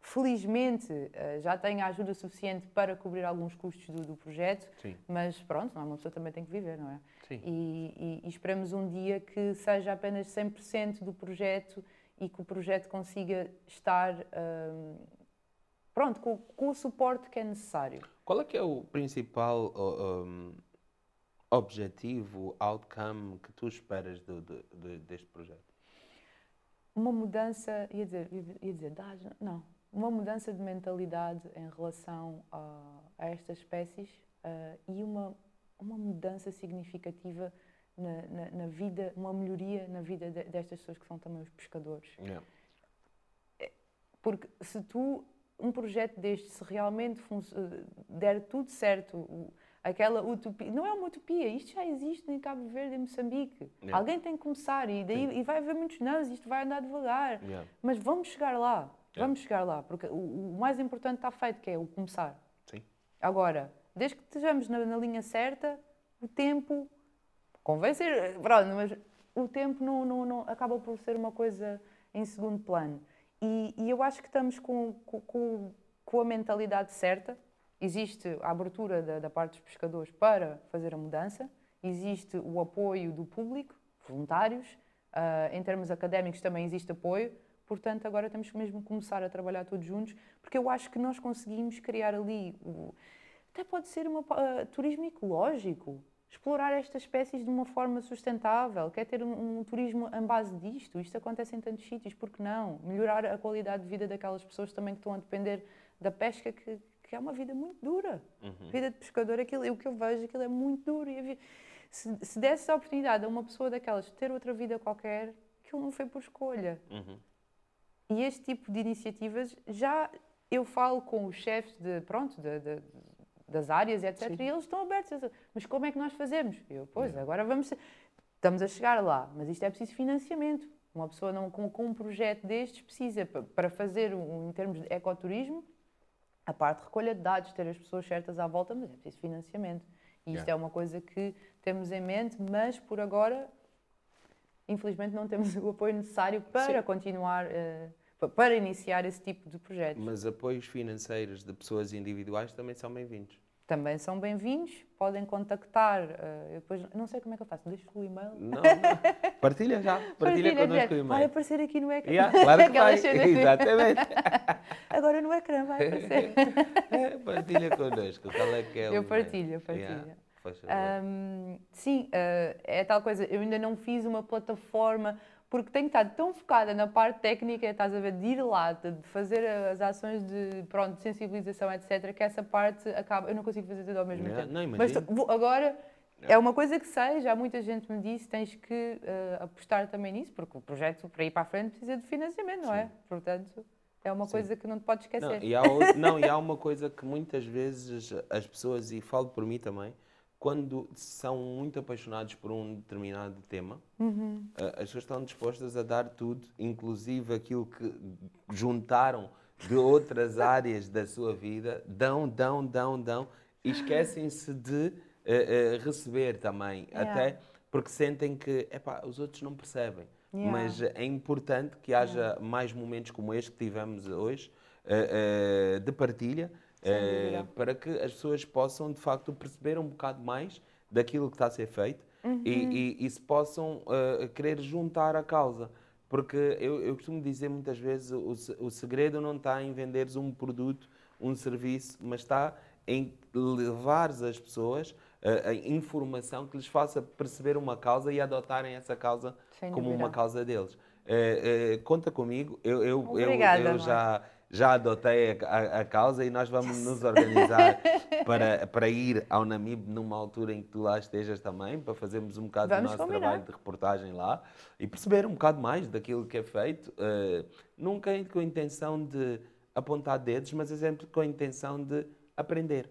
Felizmente eh, já tenho a ajuda suficiente para cobrir alguns custos do, do projeto, Sim. mas pronto, não uma pessoa também tem que viver, não é? Sim. E, e- e esperamos um dia que seja apenas 100% do projeto e que o projeto consiga estar hum, pronto, com, com o suporte que é necessário. Qual é que é o principal um, objetivo, outcome que tu esperas do- do- do- deste projeto? Uma mudança, ia dizer, ia dizer não, uma mudança de mentalidade em relação a, a estas espécies ah, e uma, uma mudança significativa na, na- na vida, uma melhoria na vida de- destas pessoas que são também os pescadores. Yeah. Porque se tu, um projeto deste, se realmente der tudo certo, aquela utopia, não é uma utopia, isto já existe em Cabo Verde e Moçambique. Yeah. Alguém tem que começar e daí e vai haver muitos nãos, isto vai andar devagar. Yeah. Mas vamos chegar lá, Yeah. vamos chegar lá, porque o, o mais importante está feito, que é o começar. Sim. Agora, desde que estejamos na, na linha certa, o tempo convém ser, pronto, mas o tempo não, não, não- acaba por ser uma coisa em segundo plano. E, e eu acho que estamos com, com- com, a mentalidade certa. Existe a abertura da, da parte dos pescadores para fazer a mudança, existe o apoio do público, voluntários, ah, em termos académicos também existe apoio, portanto agora temos que mesmo começar a trabalhar todos juntos, porque eu acho que nós conseguimos criar ali, o- até pode ser um turismo ecológico, explorar estas espécies de uma forma sustentável, quer ter um, um, turismo em base disto. Isto acontece em tantos sítios, por que não? Melhorar a qualidade de vida daquelas pessoas também que estão a depender da pesca, que, que é uma vida muito dura. Uhum. Vida de pescador, aquilo, o que eu vejo, aquilo é muito duro. E se, se desse a oportunidade a uma pessoa daquelas ter outra vida qualquer, aquilo não foi por escolha. Uhum. E este tipo de iniciativas já eu falo com os chefes de, pronto, de, de, das áreas, etc. Sim. E eles estão abertos. Mas como é que nós fazemos? Eu, pois, agora vamos. Estamos a chegar lá, mas isto é preciso financiamento. Uma pessoa não, com, com um projeto destes precisa, para fazer, um, em termos de ecoturismo, a parte de recolha de dados, ter as pessoas certas à volta, mas é preciso financiamento. E isto yeah. é uma coisa que temos em mente, mas por agora, infelizmente, não temos *laughs* o apoio necessário para Sim. continuar. Uh, para iniciar esse tipo de projetos. Mas apoios financeiros de pessoas individuais também são bem-vindos. Também são bem-vindos, podem contactar. Uh, eu depois, não sei como é que eu faço, deixo o e-mail. Não, não. *laughs* Partilha já, partilha, partilha connosco o e-mail. Vai aparecer aqui no ecrã. Yeah, claro que vai, exatamente. *laughs* Agora no ecrã vai aparecer. *laughs* É, partilha connosco, qual é que é o Eu partilho, partilho. Yeah, um, sim, uh, é tal coisa, eu ainda não fiz uma plataforma porque tenho estado tão focada na parte técnica, estás a ver, de ir lá, de fazer as ações de, pronto, de sensibilização, etc., que essa parte acaba, eu não consigo fazer tudo ao mesmo não, tempo. Não, Mas agora é uma coisa que sei, já muita gente me disse, tens que uh, apostar também nisso, porque o projeto para ir para a frente precisa de financiamento, não é? Sim. é? Portanto, é uma Sim. coisa que não te podes esquecer. Não e, há não, e há uma coisa que muitas vezes as pessoas, e falo por mim também, quando são muito apaixonados por um determinado tema, uhum. as pessoas estão dispostas a dar tudo, inclusive aquilo que juntaram de outras *laughs* áreas da sua vida, dão, dão, dão, dão, e esquecem-se de uh, uh, receber também, yeah. até porque sentem que epá, os outros não percebem. Yeah. Mas é importante que haja yeah. mais momentos como este que tivemos hoje, uh, de partilha, é, para que as pessoas possam, de facto, perceber um bocado mais daquilo que está a ser feito uhum. e, e, e, se possam uh, querer juntar a causa. Porque eu, eu costumo dizer muitas vezes o, o segredo não está em venderes um produto, um serviço, mas está em levares as pessoas a, a, informação que lhes faça perceber uma causa e adotarem essa causa Sem como dúvida. uma causa deles. É, é, conta comigo, eu, eu, Obrigada, eu, eu já já adotei a, a, a, causa e nós vamos nos organizar *laughs* para, para ir ao Namib numa altura em que tu lá estejas também, para fazermos um bocado vamos do nosso combinar. trabalho de reportagem lá e perceber um bocado mais daquilo que é feito, uh, nunca com a intenção de apontar dedos, mas sempre com a intenção de aprender.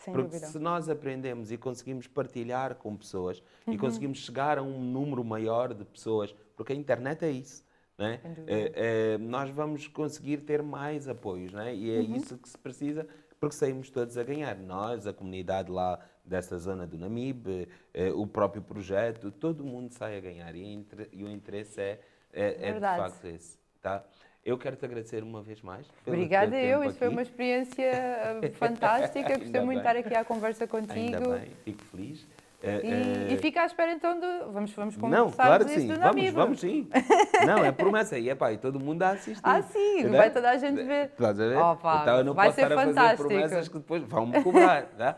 Sem Porque dúvida. se nós aprendemos e conseguimos partilhar com pessoas uhum. e conseguimos chegar a um número maior de pessoas, porque a internet é isso né? É, é, nós vamos conseguir ter mais apoios, né? e é uhum. isso que se precisa, porque saímos todos a ganhar. Nós, a comunidade lá dessa zona do Namib, é, o próprio projeto, todo mundo sai a ganhar e, e o interesse é, é, é de facto esse. Tá? Eu quero te agradecer uma vez mais. Obrigada eu, isso foi uma experiência eh, *laughs* fantástica. Gostei muito de estar aqui à conversa contigo. Ainda bem, fico feliz. E, e, fica à espera então de. Vamos, vamos conversar Não, claro que sim. Vamos, vamos sim. Não, é promessa. E é pá, e todo mundo a assistir. Ah, sim, né? vai toda a gente ver. Estás a ver? Opa, então eu não vai posso ser estar fantástico. a fazer promessas que depois vão-me cobrar. *laughs* Tá?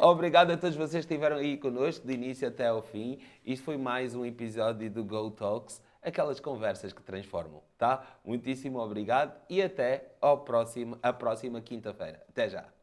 Obrigado a todos vocês que estiveram aí connosco, de início até ao fim. Isto foi mais um episódio do Go Talks, aquelas conversas que transformam, tá? Muitíssimo obrigado e até ao próximo, a próxima quinta-feira. Até já.